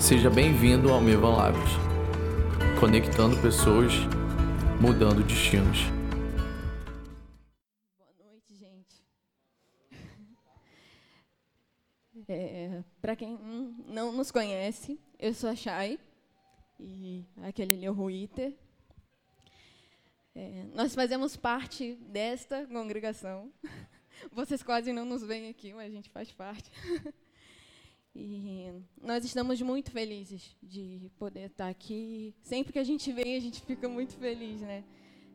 Seja bem-vindo ao Mevan Labs, conectando pessoas, mudando destinos. Boa noite, gente. É, Para quem não nos conhece, eu sou a Chay e aquele ali é o Ruiter. É, nós fazemos parte desta congregação. Vocês quase não nos veem aqui, mas a gente faz parte. E nós estamos muito felizes de poder estar aqui. Sempre que a gente vem, a gente fica muito feliz, né?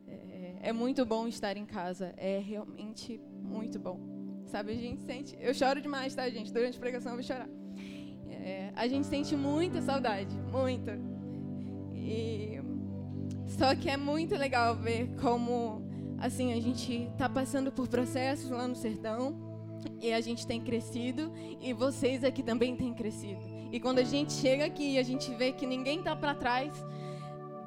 É, é muito bom estar em casa. É realmente muito bom. Sabe, a gente sente. Eu choro demais, tá, gente? Durante a pregação eu vou chorar. É, a gente sente muita saudade, muita. E só que é muito legal ver como, assim, a gente está passando por processos lá no sertão e a gente tem crescido e vocês aqui também têm crescido. E quando a gente chega aqui e a gente vê que ninguém está para trás,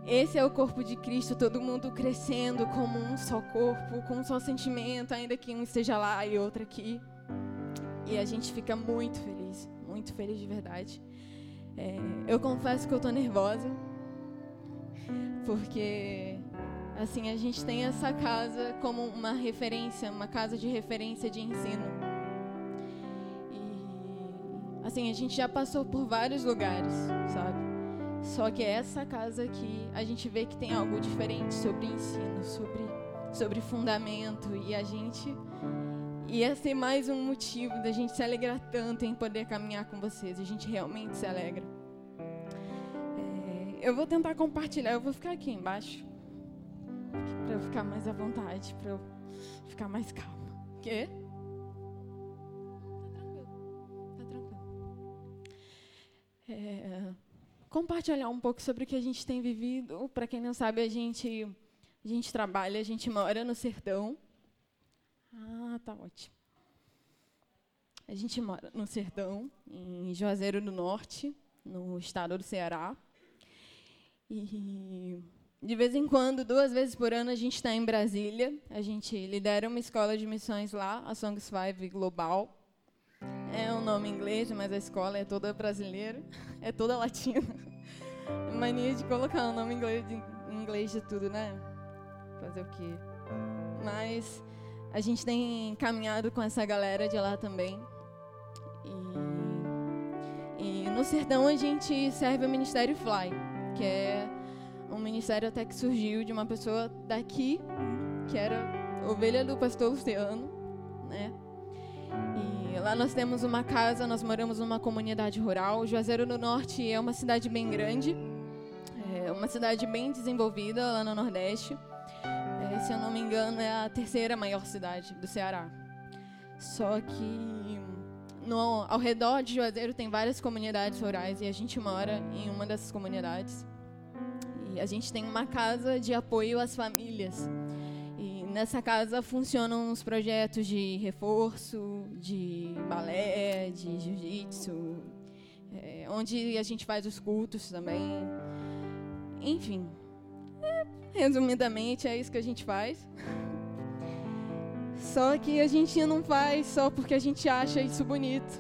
esse é o corpo de Cristo, todo mundo crescendo como um só corpo, com um só sentimento, ainda que um esteja lá e outro aqui. E a gente fica muito feliz, muito feliz de verdade. É, eu confesso que eu estou nervosa, porque assim a gente tem essa casa como uma referência, uma casa de referência de ensino. Assim, a gente já passou por vários lugares, sabe? Só que essa casa aqui, a gente vê que tem algo diferente sobre ensino, sobre, sobre fundamento. E a gente ia ser mais um motivo da gente se alegrar tanto em poder caminhar com vocês. A gente realmente se alegra. É, eu vou tentar compartilhar, eu vou ficar aqui embaixo. Para eu ficar mais à vontade, para eu ficar mais calma. Quê? É, compartilhar um pouco sobre o que a gente tem vivido. Para quem não sabe, a gente, a gente trabalha, a gente mora no sertão. Ah, tá ótimo. A gente mora no sertão, em Juazeiro do Norte, no estado do Ceará. E de vez em quando, duas vezes por ano, a gente está em Brasília. A gente lidera uma escola de missões lá, a Songs Five Global. É um nome inglês, mas a escola é toda brasileira, é toda latina. Mania de colocar um nome inglês de, inglês de tudo, né? Fazer o quê? Mas a gente tem caminhado com essa galera de lá também. E, e no sertão a gente serve o Ministério Fly, que é um ministério até que surgiu de uma pessoa daqui, que era ovelha do pastor Luciano, né? Lá nós temos uma casa, nós moramos numa comunidade rural. Juazeiro do Norte é uma cidade bem grande, é uma cidade bem desenvolvida lá no Nordeste. É, se eu não me engano, é a terceira maior cidade do Ceará. Só que no, ao redor de Juazeiro tem várias comunidades rurais e a gente mora em uma dessas comunidades. E a gente tem uma casa de apoio às famílias nessa casa funcionam os projetos de reforço, de balé, de jiu-jitsu, é, onde a gente faz os cultos também. Enfim, é, resumidamente é isso que a gente faz. Só que a gente não faz só porque a gente acha isso bonito.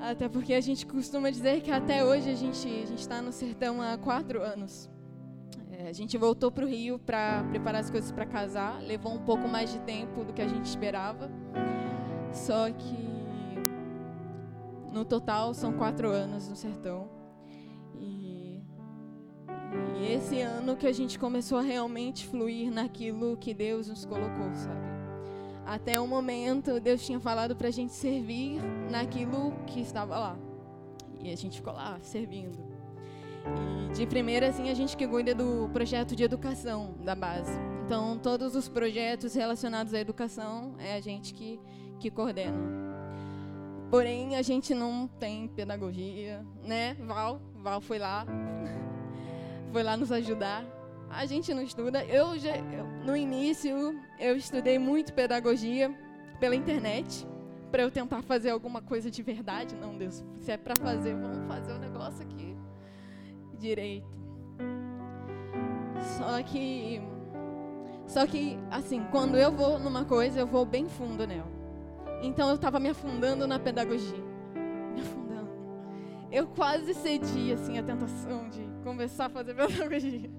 Até porque a gente costuma dizer que até hoje a gente está no sertão há quatro anos. É, a gente voltou para o Rio para preparar as coisas para casar. Levou um pouco mais de tempo do que a gente esperava. Só que no total são quatro anos no sertão. E, e esse ano que a gente começou a realmente fluir naquilo que Deus nos colocou, sabe? Até o momento Deus tinha falado para a gente servir naquilo que estava lá. E a gente ficou lá servindo. E de primeira, assim, a gente que cuida do projeto de educação da base. Então, todos os projetos relacionados à educação é a gente que, que coordena. Porém, a gente não tem pedagogia, né? Val, Val foi lá, foi lá nos ajudar. A gente não estuda. Eu, já, eu no início, eu estudei muito pedagogia pela internet para eu tentar fazer alguma coisa de verdade. Não, Deus, se é para fazer, vamos fazer o um negócio aqui direito. Só que só que assim, quando eu vou numa coisa, eu vou bem fundo nela. Então eu estava me afundando na pedagogia. Me afundando. eu quase cedi assim a tentação de começar a fazer pedagogia.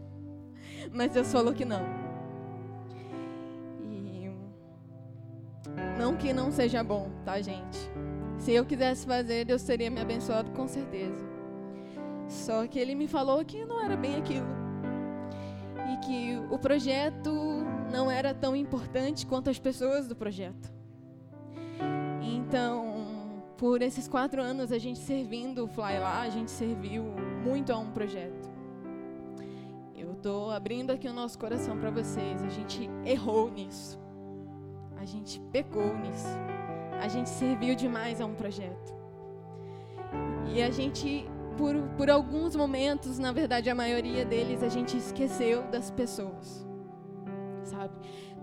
Mas Deus falou que não. E não que não seja bom, tá, gente? Se eu quisesse fazer, Deus teria me abençoado com certeza. Só que ele me falou que não era bem aquilo. E que o projeto não era tão importante quanto as pessoas do projeto. Então, por esses quatro anos a gente servindo o Fly lá, a gente serviu muito a um projeto. Eu estou abrindo aqui o nosso coração para vocês. A gente errou nisso. A gente pecou nisso. A gente serviu demais a um projeto. E a gente, por, por alguns momentos, na verdade a maioria deles, a gente esqueceu das pessoas. Sabe?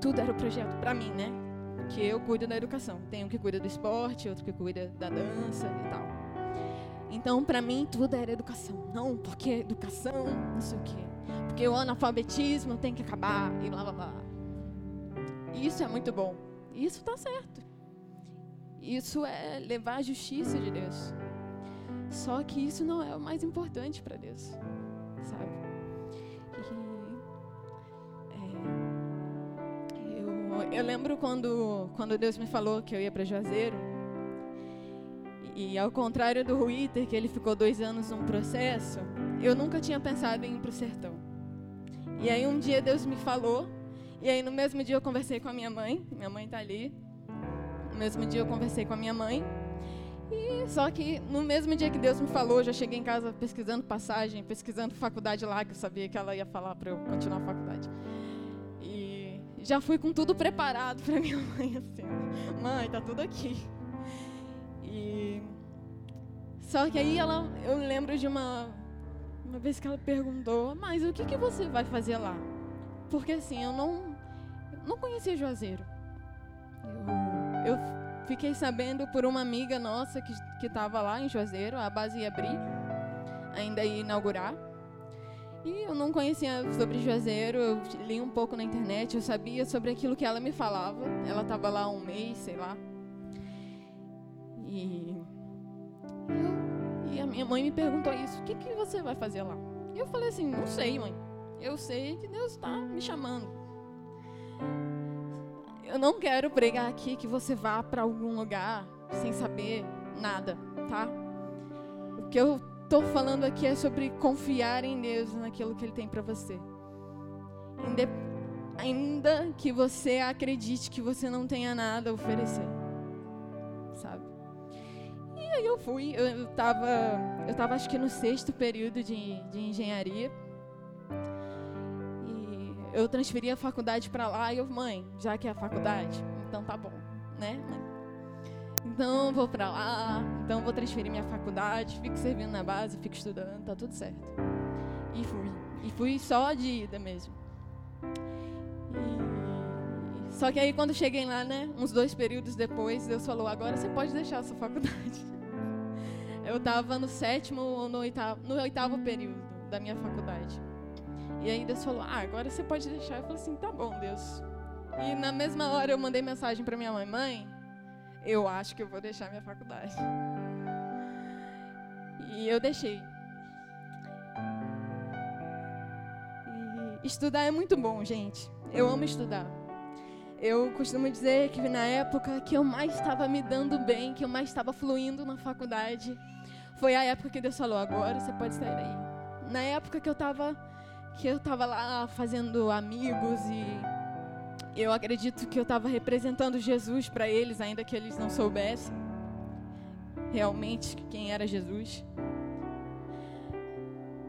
Tudo era o projeto para mim, né? que eu cuido da educação. Tem um que cuida do esporte, outro que cuida da dança e tal. Então, para mim, tudo era educação. Não, porque educação, não sei o quê. Porque o analfabetismo tem que acabar e blá blá blá. Isso é muito bom. Isso está certo. Isso é levar a justiça de Deus. Só que isso não é o mais importante para Deus, sabe? eu lembro quando, quando Deus me falou que eu ia para Juazeiro. E, e ao contrário do Ruiter, que ele ficou dois anos num processo, eu nunca tinha pensado em ir para o sertão. E aí um dia Deus me falou, e aí no mesmo dia eu conversei com a minha mãe, minha mãe está ali. No mesmo dia eu conversei com a minha mãe. E só que no mesmo dia que Deus me falou, eu já cheguei em casa pesquisando passagem, pesquisando faculdade lá, que eu sabia que ela ia falar para eu continuar a faculdade já fui com tudo preparado para minha mãe, assim. Mãe, tá tudo aqui. E só que aí ela, eu lembro de uma uma vez que ela perguntou, mas o que que você vai fazer lá? Porque assim, eu não não conhecia Juazeiro. Eu, eu fiquei sabendo por uma amiga nossa que estava lá em Juazeiro, a base ia abrir, ainda ia inaugurar. E eu não conhecia sobre Juazeiro, eu li um pouco na internet, eu sabia sobre aquilo que ela me falava. Ela estava lá um mês, sei lá. E, e a minha mãe me perguntou isso: o que, que você vai fazer lá? E eu falei assim: não sei, mãe. Eu sei que Deus está me chamando. Eu não quero pregar aqui que você vá para algum lugar sem saber nada, tá? O que eu estou falando aqui é sobre confiar em Deus, naquilo que Ele tem para você. Ainda que você acredite que você não tenha nada a oferecer, sabe? E aí eu fui, eu estava, eu tava acho que no sexto período de, de engenharia. Eu transferi a faculdade para lá e eu, mãe, já que é a faculdade, então tá bom, né, mãe? Então vou para lá, então vou transferir minha faculdade, fico servindo na base, fico estudando, tá tudo certo. E fui. E fui só de ida mesmo. E... Só que aí quando cheguei lá, né, uns dois períodos depois, Deus falou, agora você pode deixar a sua faculdade. Eu estava no sétimo ou no oitavo, no oitavo período da minha faculdade. E aí Deus falou, ah, agora você pode deixar. Eu falei assim, tá bom, Deus. E na mesma hora eu mandei mensagem para minha mãe, mãe, eu acho que eu vou deixar minha faculdade. E eu deixei. E estudar é muito bom, gente. Eu amo estudar. Eu costumo dizer que na época que eu mais estava me dando bem, que eu mais estava fluindo na faculdade, foi a época que Deus falou: agora você pode sair daí. Na época que eu estava que eu estava lá fazendo amigos e eu acredito que eu estava representando Jesus para eles, ainda que eles não soubessem realmente quem era Jesus.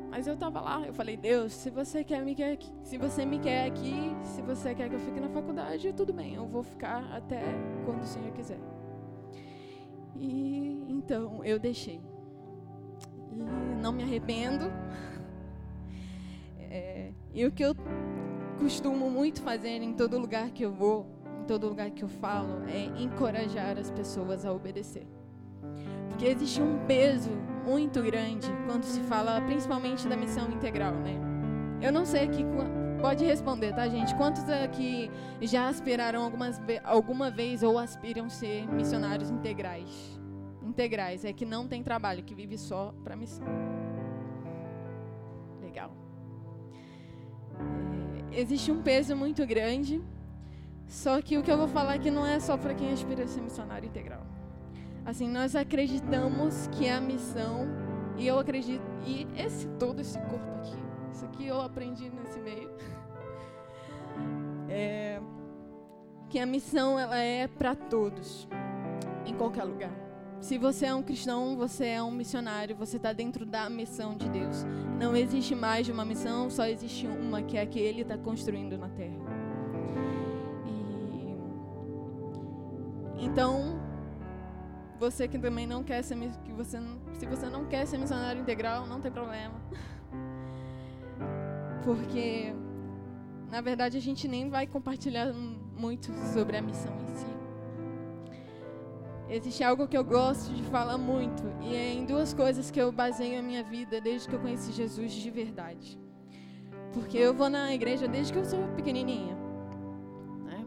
Mas eu estava lá, eu falei, Deus, se você quer me quer, se você me quer aqui, se você quer que eu fique na faculdade, tudo bem, eu vou ficar até quando o Senhor quiser. E então eu deixei. E não me arrependo. É, e o que eu costumo muito fazer em todo lugar que eu vou, em todo lugar que eu falo, é encorajar as pessoas a obedecer. Porque existe um peso muito grande quando se fala principalmente da missão integral, né? Eu não sei aqui, pode responder, tá, gente? Quantos aqui já aspiraram algumas, alguma vez ou aspiram ser missionários integrais? integrais, é que não tem trabalho, que vive só para missão. Legal. É, existe um peso muito grande, só que o que eu vou falar aqui não é só para quem aspira a ser missionário integral. Assim, nós acreditamos que a missão, e eu acredito, e esse todo esse corpo aqui, isso aqui eu aprendi nesse meio, é, que a missão ela é para todos, em qualquer lugar. Se você é um cristão, você é um missionário, você está dentro da missão de Deus. Não existe mais de uma missão, só existe uma que é a que Ele está construindo na Terra. E... Então, você que também não quer ser, que você, se você não quer ser missionário integral, não tem problema, porque na verdade a gente nem vai compartilhar muito sobre a missão em si. Existe algo que eu gosto de falar muito, e é em duas coisas que eu baseio a minha vida desde que eu conheci Jesus de verdade. Porque eu vou na igreja desde que eu sou pequenininha. Né?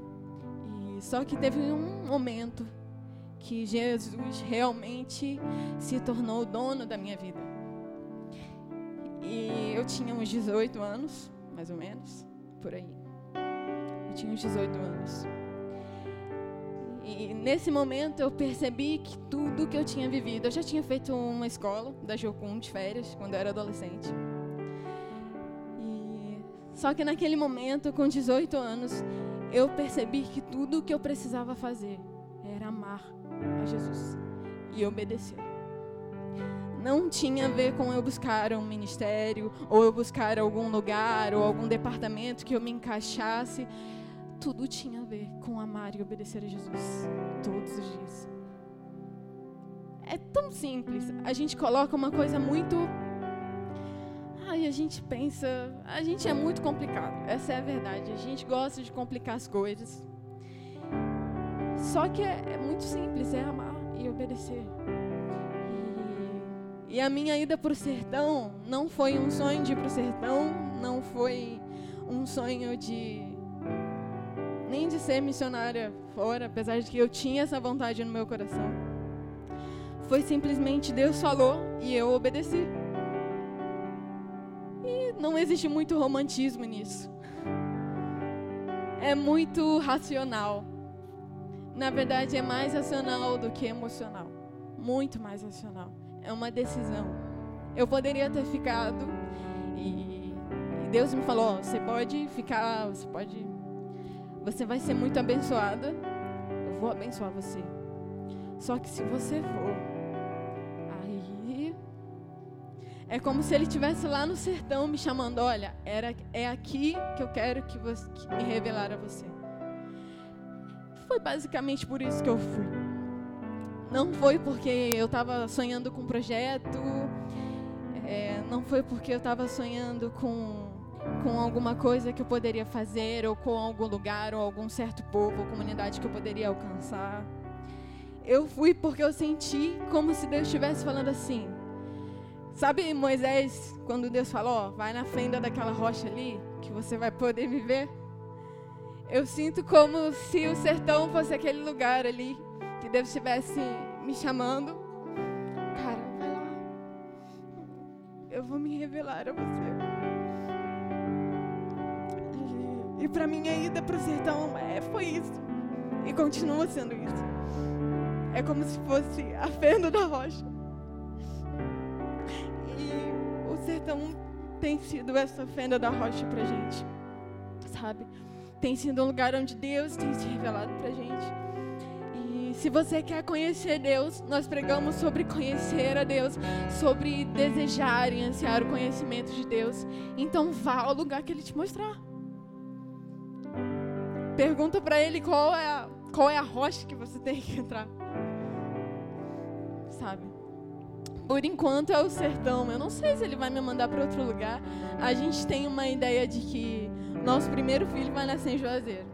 E só que teve um momento que Jesus realmente se tornou o dono da minha vida. E eu tinha uns 18 anos, mais ou menos, por aí. Eu tinha uns 18 anos. E nesse momento eu percebi que tudo que eu tinha vivido, eu já tinha feito uma escola da Jocum de férias quando eu era adolescente. E só que naquele momento, com 18 anos, eu percebi que tudo o que eu precisava fazer era amar a Jesus e obedecer. Não tinha a ver com eu buscar um ministério ou eu buscar algum lugar ou algum departamento que eu me encaixasse tudo tinha a ver com amar e obedecer a Jesus todos os dias. É tão simples. A gente coloca uma coisa muito. Ai, a gente pensa. A gente é muito complicado. Essa é a verdade. A gente gosta de complicar as coisas. Só que é, é muito simples: é amar e obedecer. E, e a minha ida para o sertão não foi um sonho de ir para o sertão, não foi um sonho de nem de ser missionária fora, apesar de que eu tinha essa vontade no meu coração. Foi simplesmente Deus falou e eu obedeci. E não existe muito romantismo nisso. É muito racional. Na verdade, é mais racional do que emocional. Muito mais racional. É uma decisão. Eu poderia ter ficado e, e Deus me falou: você pode ficar, você pode você vai ser muito abençoada. Eu vou abençoar você. Só que se você for, aí é como se ele estivesse lá no sertão me chamando, olha, era, é aqui que eu quero que, você, que me revelar a você. Foi basicamente por isso que eu fui. Não foi porque eu estava sonhando com um projeto, é, não foi porque eu estava sonhando com com alguma coisa que eu poderia fazer, ou com algum lugar, ou algum certo povo ou comunidade que eu poderia alcançar. Eu fui porque eu senti como se Deus estivesse falando assim. Sabe Moisés, quando Deus falou, vai na fenda daquela rocha ali, que você vai poder viver? Eu sinto como se o sertão fosse aquele lugar ali, que Deus estivesse me chamando. Cara, vai lá. Eu vou me revelar a você. E para mim a ida para o sertão é, foi isso. E continua sendo isso. É como se fosse a fenda da rocha. E o sertão tem sido essa fenda da rocha pra gente. Sabe? Tem sido um lugar onde Deus tem se revelado pra gente. E se você quer conhecer Deus, nós pregamos sobre conhecer a Deus, sobre desejar e ansiar o conhecimento de Deus. Então vá ao lugar que Ele te mostrar. Pergunta para ele qual é, a, qual é a rocha que você tem que entrar. Sabe? Por enquanto é o sertão. Eu não sei se ele vai me mandar para outro lugar. A gente tem uma ideia de que nosso primeiro filho vai nascer em Juazeiro.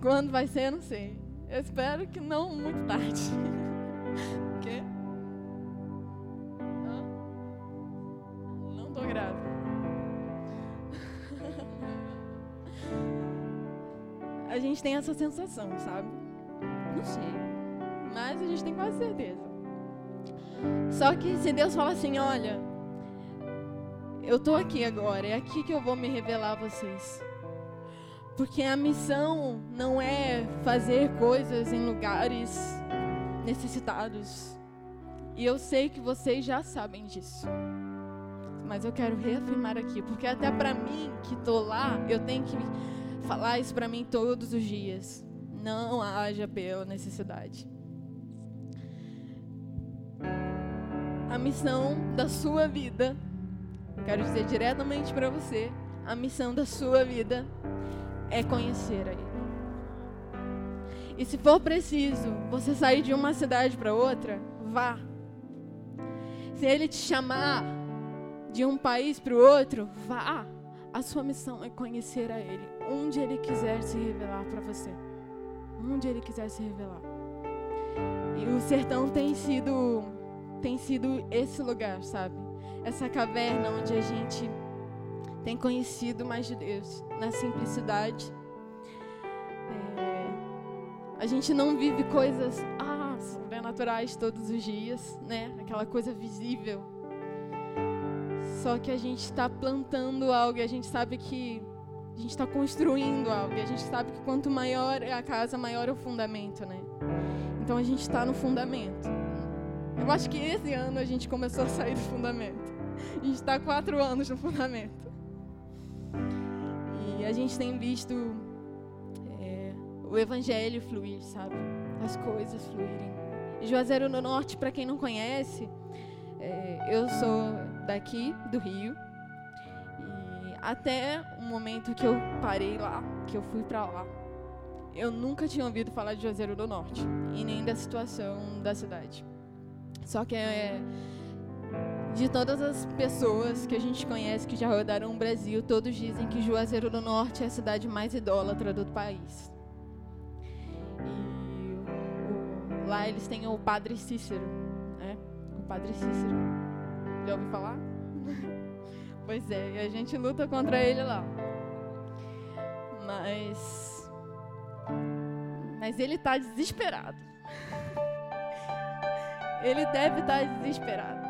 Quando vai ser, eu não sei. Eu espero que não muito tarde. O quê? Não tô grávida. A gente tem essa sensação, sabe? Não sei. mas a gente tem quase certeza. Só que se Deus fala assim, olha, eu tô aqui agora, é aqui que eu vou me revelar a vocês. Porque a missão não é fazer coisas em lugares necessitados. E eu sei que vocês já sabem disso. Mas eu quero reafirmar aqui, porque até para mim que tô lá, eu tenho que falar isso para mim todos os dias. Não haja pela necessidade. A missão da sua vida, quero dizer diretamente para você, a missão da sua vida é conhecer a Ele. E se for preciso você sair de uma cidade para outra, vá. Se Ele te chamar de um país para o outro, vá. A sua missão é conhecer a Ele, onde Ele quiser se revelar para você, onde Ele quiser se revelar. E o sertão tem sido, tem sido esse lugar, sabe? Essa caverna onde a gente tem conhecido mais de Deus na simplicidade. É, a gente não vive coisas ah, sobrenaturais todos os dias, né? Aquela coisa visível. Só que a gente está plantando algo e a gente sabe que a gente está construindo algo. E a gente sabe que quanto maior é a casa, maior é o fundamento, né? Então a gente está no fundamento. Eu acho que esse ano a gente começou a sair do fundamento. A gente está quatro anos no fundamento. E a gente tem visto é, o evangelho fluir, sabe? As coisas fluírem. Juazeiro do Norte, para quem não conhece, é, eu sou daqui, do Rio. Até o momento que eu parei lá, que eu fui para lá, eu nunca tinha ouvido falar de Juazeiro do Norte e nem da situação da cidade. Só que é, de todas as pessoas que a gente conhece que já rodaram o Brasil, todos dizem que Juazeiro do Norte é a cidade mais idólatra do país. E lá eles têm o Padre Cícero, né? O Padre Cícero. Já ouviu falar? Pois é, e a gente luta contra ele lá. Mas. Mas ele está desesperado. Ele deve estar tá desesperado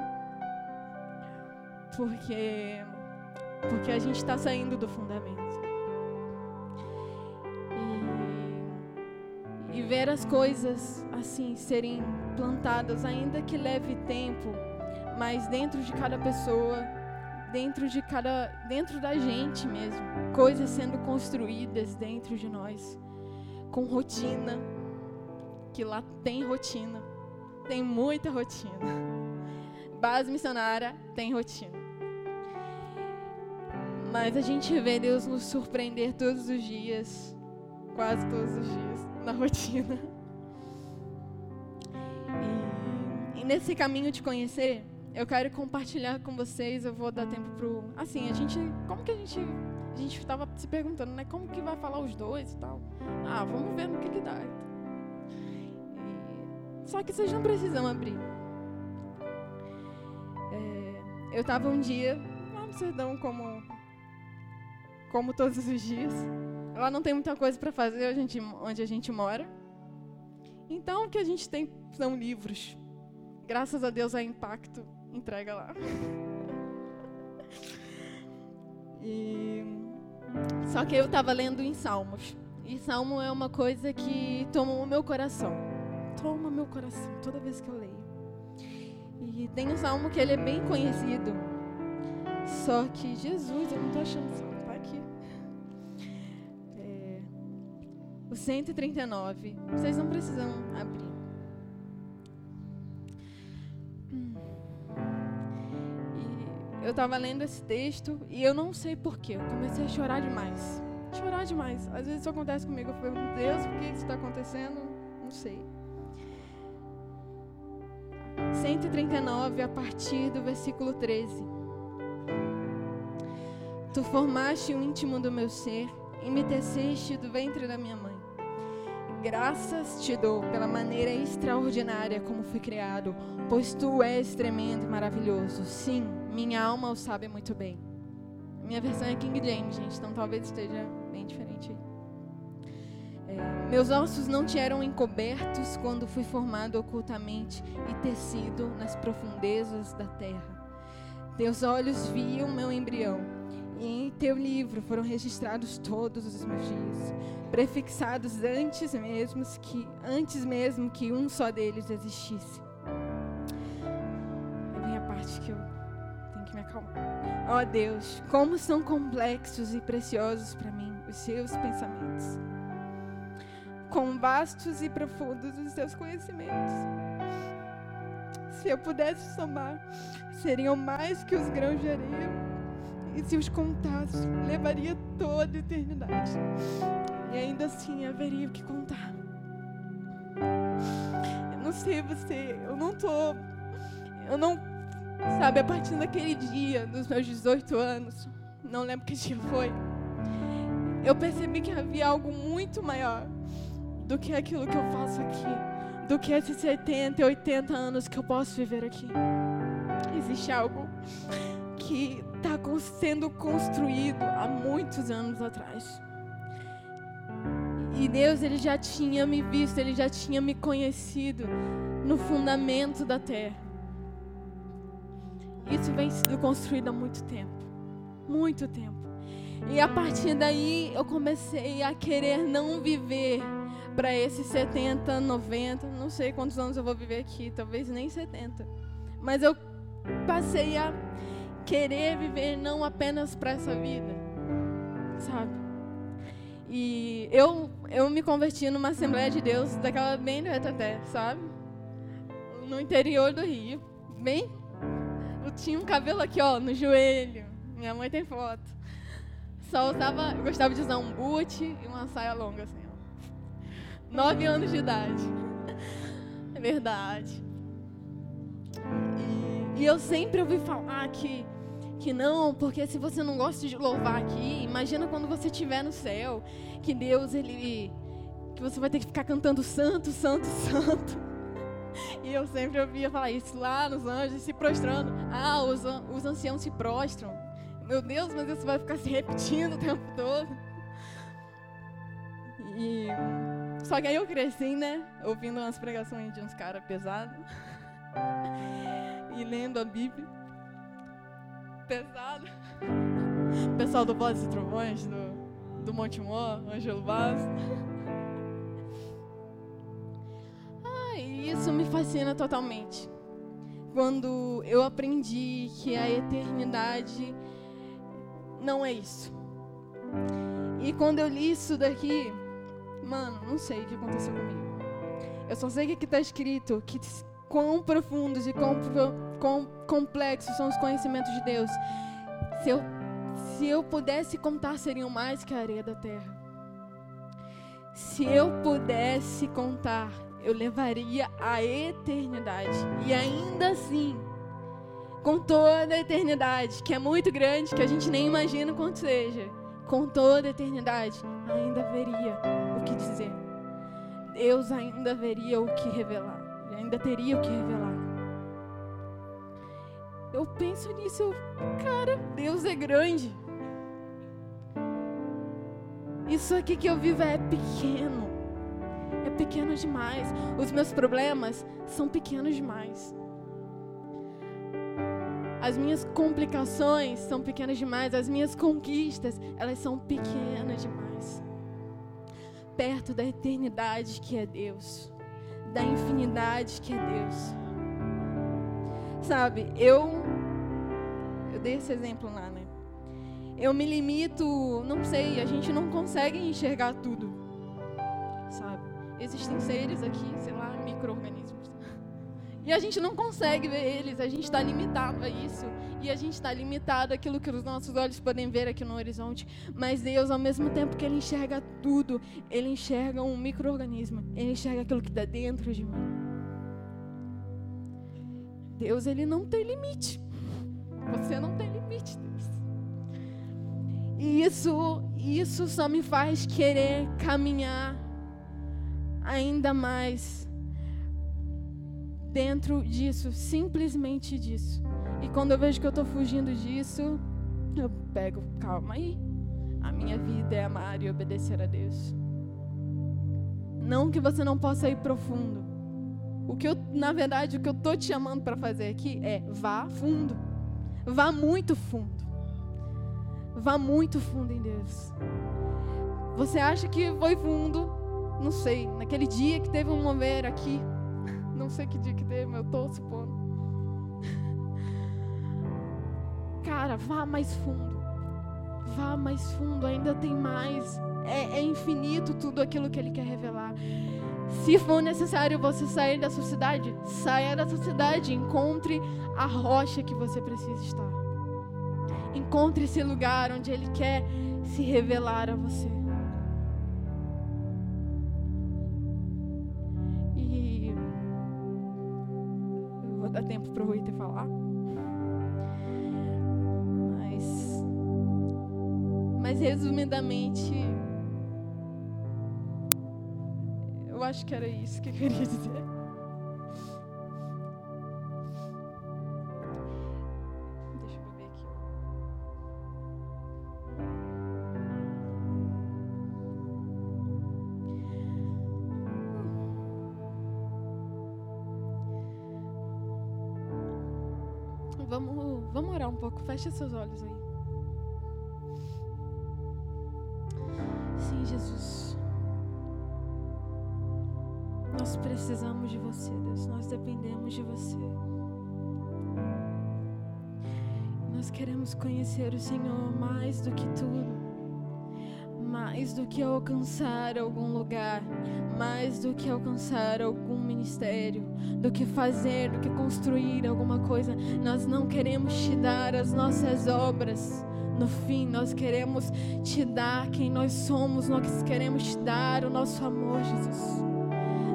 porque porque a gente está saindo do fundamento. E, e ver as coisas assim serem plantadas, ainda que leve tempo, mas dentro de cada pessoa, dentro de cada, dentro da gente mesmo, coisas sendo construídas dentro de nós, com rotina, que lá tem rotina, tem muita rotina. Base missionária tem rotina. Mas a gente vê Deus nos surpreender todos os dias, quase todos os dias, na rotina. E, e nesse caminho de conhecer, eu quero compartilhar com vocês. Eu vou dar tempo pro. Assim, a gente. Como que a gente. A gente estava se perguntando, né? Como que vai falar os dois e tal? Ah, vamos ver no que, que dá. E, só que vocês não precisam abrir. É, eu estava um dia lá no Serdão como como todos os dias. Lá não tem muita coisa para fazer a gente, onde a gente mora. Então, o que a gente tem são livros. Graças a Deus, a Impacto entrega lá. E... Só que eu estava lendo em Salmos. E Salmo é uma coisa que toma o meu coração. Toma meu coração toda vez que eu leio. E tem um salmo que ele é bem conhecido. Só que Jesus, eu não estou achando salmo. o 139. Vocês não precisam abrir. Eu estava lendo esse texto e eu não sei porquê. Eu comecei a chorar demais. Chorar demais. Às vezes isso acontece comigo. Eu pergunto, Deus, por que isso está acontecendo? Não sei. 139, a partir do versículo 13. Tu formaste o íntimo do meu ser e me teceste do ventre da minha mãe. Graças te dou pela maneira extraordinária como fui criado, pois tu és tremendo e maravilhoso. Sim, minha alma o sabe muito bem. Minha versão é King James, gente, então talvez esteja bem diferente. É, meus ossos não te eram encobertos quando fui formado ocultamente e tecido nas profundezas da terra. Teus olhos viam meu embrião, e em teu livro foram registrados todos os meus dias, prefixados antes mesmo que antes mesmo que um só deles existisse. Aí vem a parte que eu tenho que me acalmar. Ó oh Deus, como são complexos e preciosos para mim os seus pensamentos. Quão vastos e profundos os seus conhecimentos. Se eu pudesse somar, seriam mais que os grãos de areia. E se os contasse, levaria toda a eternidade. E ainda assim haveria o que contar. Eu não sei você, eu não tô. Eu não. Sabe, a partir daquele dia, dos meus 18 anos, não lembro que dia foi, eu percebi que havia algo muito maior do que aquilo que eu faço aqui, do que esses 70, 80 anos que eu posso viver aqui existe algo que está sendo construído há muitos anos atrás. E Deus, Ele já tinha me visto, Ele já tinha me conhecido no fundamento da terra. Isso vem sendo construído há muito tempo. Muito tempo. E a partir daí eu comecei a querer não viver para esses 70, 90, não sei quantos anos eu vou viver aqui, talvez nem 70. Mas eu passei a querer viver não apenas para essa vida, sabe? E eu, eu me converti numa Assembleia de Deus, daquela bem do até, sabe? No interior do Rio. Bem. Eu tinha um cabelo aqui, ó, no joelho. Minha mãe tem foto. Só usava. Gostava de usar um boot e uma saia longa, assim, ó. Nove anos de idade. É verdade. E eu sempre ouvi falar que, que não, porque se você não gosta de louvar aqui, imagina quando você estiver no céu, que Deus, ele. que você vai ter que ficar cantando santo, santo, santo. E eu sempre ouvia falar isso lá nos anjos, se prostrando. Ah, os, os anciãos se prostram. Meu Deus, mas isso vai ficar se repetindo o tempo todo. E. Só que aí eu cresci, né? Ouvindo umas pregações de uns caras pesados e lendo a Bíblia. Pesado. Pessoal do Vozes e Trovões, do, do Monte Mó, Ângelo Vaz. Ah, isso me fascina totalmente. Quando eu aprendi que a eternidade não é isso. E quando eu li isso daqui, mano, não sei o que aconteceu comigo. Eu só sei que está escrito que quão profundos e quão, quão complexos são os conhecimentos de Deus. Se eu, se eu pudesse contar, seriam mais que a areia da terra. Se eu pudesse contar, eu levaria a eternidade. E ainda assim, com toda a eternidade, que é muito grande, que a gente nem imagina quanto seja, com toda a eternidade, ainda haveria o que dizer. Deus ainda haveria o que revelar ainda teria o que revelar. Eu penso nisso, eu, cara, Deus é grande. Isso aqui que eu vivo é pequeno. É pequeno demais. Os meus problemas são pequenos demais. As minhas complicações são pequenas demais. As minhas conquistas, elas são pequenas demais. Perto da eternidade que é Deus da infinidade que é Deus. Sabe, eu eu dei esse exemplo lá, né? Eu me limito, não sei, a gente não consegue enxergar tudo. Sabe? Existem seres aqui, sei lá, micro-organismos e a gente não consegue ver eles, a gente está limitado a isso. E a gente está limitado àquilo que os nossos olhos podem ver aqui no horizonte. Mas Deus, ao mesmo tempo que Ele enxerga tudo, Ele enxerga um microorganismo. Ele enxerga aquilo que está dentro de mim. Deus, Ele não tem limite. Você não tem limite, Deus. E isso, isso só me faz querer caminhar ainda mais dentro disso, simplesmente disso. E quando eu vejo que eu estou fugindo disso, eu pego, calma aí. A minha vida é amar e obedecer a Deus. Não que você não possa ir profundo. O que eu, na verdade, o que eu tô te chamando para fazer aqui é vá fundo. Vá muito fundo. Vá muito fundo em Deus. Você acha que foi fundo? Não sei, naquele dia que teve um mover aqui. Não sei que dia que teve, mas eu tô supondo. Cara, vá mais fundo. Vá mais fundo, ainda tem mais. É, é infinito tudo aquilo que Ele quer revelar. Se for necessário você sair da sua cidade, saia da sua cidade, encontre a rocha que você precisa estar. Encontre esse lugar onde Ele quer se revelar a você. Mas resumidamente, eu acho que era isso que eu queria dizer. Deixa eu beber aqui. Vamos, vamos orar um pouco. Fecha seus olhos aí. Precisamos de você, Deus. Nós dependemos de você. Nós queremos conhecer o Senhor mais do que tudo. Mais do que alcançar algum lugar, mais do que alcançar algum ministério, do que fazer, do que construir alguma coisa. Nós não queremos te dar as nossas obras. No fim, nós queremos te dar quem nós somos, nós queremos te dar o nosso amor, Jesus.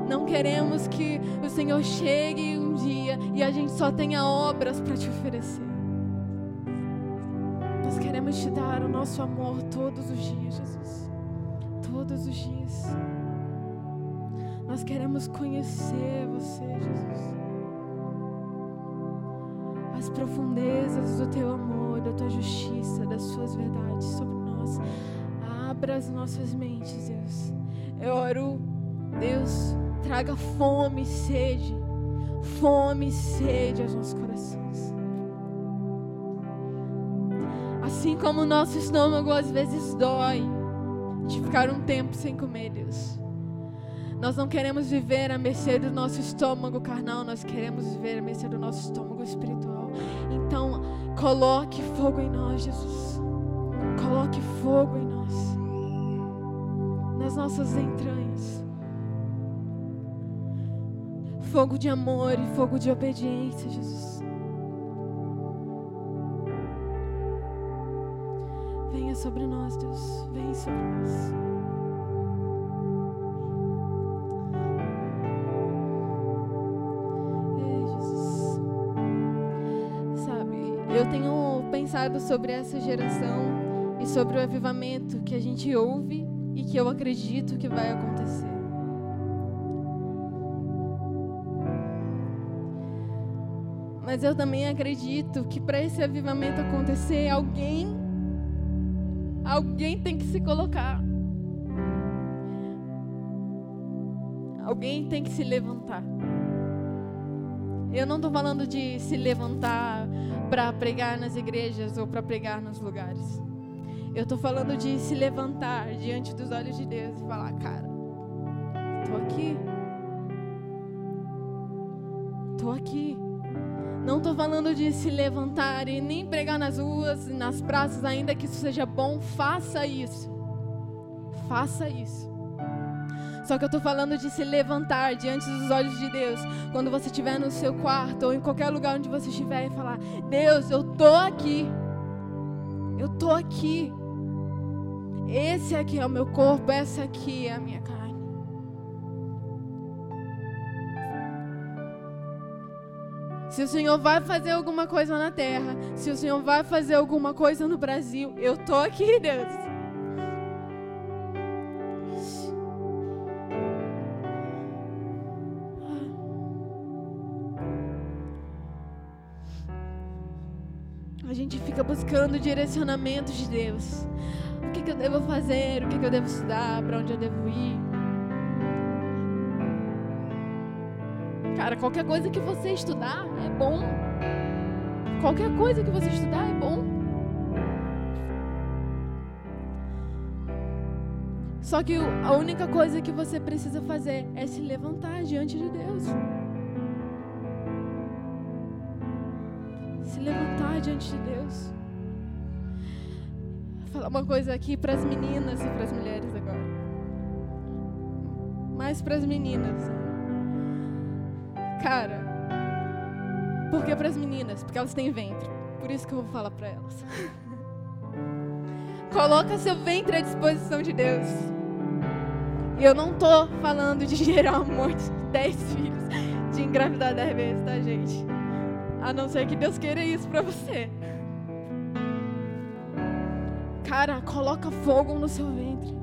Não queremos que o Senhor chegue um dia e a gente só tenha obras para te oferecer. Nós queremos te dar o nosso amor todos os dias, Jesus. Todos os dias. Nós queremos conhecer você, Jesus. As profundezas do teu amor, da tua justiça, das suas verdades sobre nós. Abra as nossas mentes, Deus. Eu oro, Deus, traga fome e sede. Fome e sede aos nossos corações. Assim como o nosso estômago às vezes dói de ficar um tempo sem comer, Deus. Nós não queremos viver à mercê do nosso estômago carnal, nós queremos viver à mercê do nosso estômago espiritual. Então, coloque fogo em nós, Jesus. Coloque fogo em nós, nas nossas entranhas. Fogo de amor e fogo de obediência, Jesus. Venha sobre nós, Deus. Venha sobre nós. Eu tenho pensado sobre essa geração e sobre o avivamento que a gente ouve e que eu acredito que vai acontecer. Mas eu também acredito que para esse avivamento acontecer, alguém alguém tem que se colocar. Alguém tem que se levantar. Eu não estou falando de se levantar para pregar nas igrejas ou para pregar nos lugares. Eu estou falando de se levantar diante dos olhos de Deus e falar, cara, estou aqui. Estou aqui. Não estou falando de se levantar e nem pregar nas ruas, nas praças, ainda que isso seja bom, faça isso. Faça isso. Só que eu estou falando de se levantar diante dos olhos de Deus, quando você estiver no seu quarto ou em qualquer lugar onde você estiver e falar: Deus, eu estou aqui. Eu estou aqui. Esse aqui é o meu corpo, essa aqui é a minha carne. Se o Senhor vai fazer alguma coisa na terra, se o Senhor vai fazer alguma coisa no Brasil, eu tô aqui, Deus. A gente fica buscando direcionamento de Deus. O que, que eu devo fazer? O que, que eu devo estudar? Para onde eu devo ir? Cara, qualquer coisa que você estudar é bom. Qualquer coisa que você estudar é bom. Só que a única coisa que você precisa fazer é se levantar diante de Deus. Se levantar diante de Deus. Vou falar uma coisa aqui para as meninas e para as mulheres agora. Mais para as meninas. Cara, por que para as meninas? Porque elas têm ventre. Por isso que eu vou falar para elas. Coloca seu ventre à disposição de Deus. E eu não tô falando de gerar um monte de 10 filhos, de engravidar 10 vezes, tá, gente? A não ser que Deus queira isso pra você. Cara, coloca fogo no seu ventre.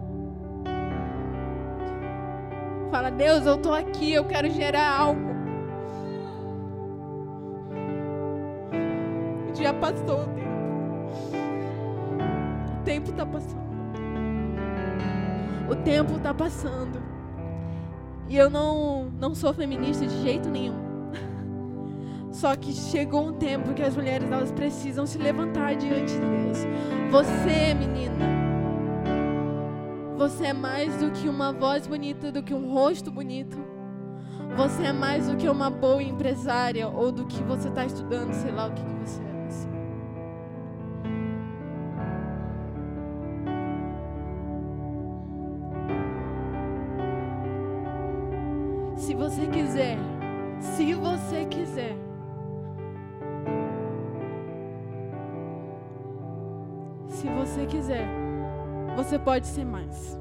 Fala, Deus, eu tô aqui, eu quero gerar algo. Já passou o tempo. O tempo tá passando. O tempo está passando. E eu não, não sou feminista de jeito nenhum. Só que chegou um tempo que as mulheres elas precisam se levantar diante de Deus. Você, menina, você é mais do que uma voz bonita, do que um rosto bonito. Você é mais do que uma boa empresária ou do que você está estudando, sei lá o que, que você é. Você quiser, se você quiser, se você quiser, você pode ser mais.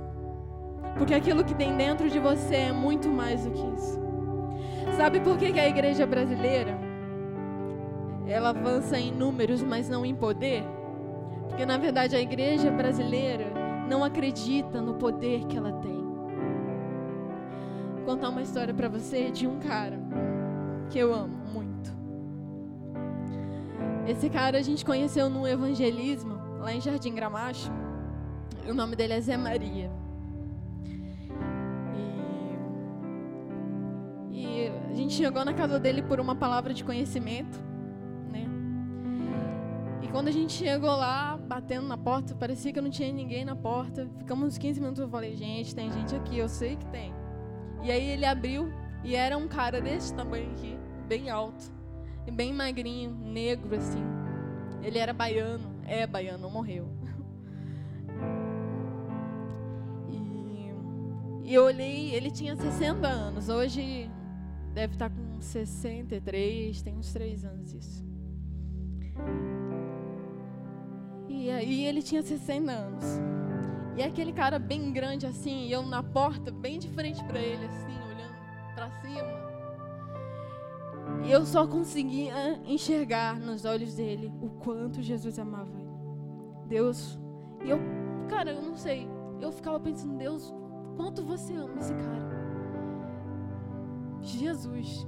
Porque aquilo que tem dentro de você é muito mais do que isso. Sabe por que, que a igreja brasileira ela avança em números, mas não em poder? Porque na verdade a igreja brasileira não acredita no poder que ela tem contar uma história para você de um cara que eu amo muito. Esse cara a gente conheceu no evangelismo, lá em Jardim Gramacho. O nome dele é Zé Maria. E, e a gente chegou na casa dele por uma palavra de conhecimento, né? E quando a gente chegou lá, batendo na porta, parecia que não tinha ninguém na porta. Ficamos uns 15 minutos, eu falei, gente, tem gente aqui, eu sei que tem. E aí ele abriu e era um cara desse tamanho aqui, bem alto, e bem magrinho, negro assim. Ele era baiano, é baiano, morreu. E, eu olhei, ele tinha 60 anos, hoje deve estar com 63, tem uns 3 anos isso. E aí ele tinha 60 anos. E aquele cara bem grande assim, e eu na porta, bem de frente para ele, assim, olhando para cima. E eu só conseguia enxergar nos olhos dele o quanto Jesus amava ele. Deus. E eu, cara, eu não sei. Eu ficava pensando, Deus, quanto você ama esse cara. Jesus.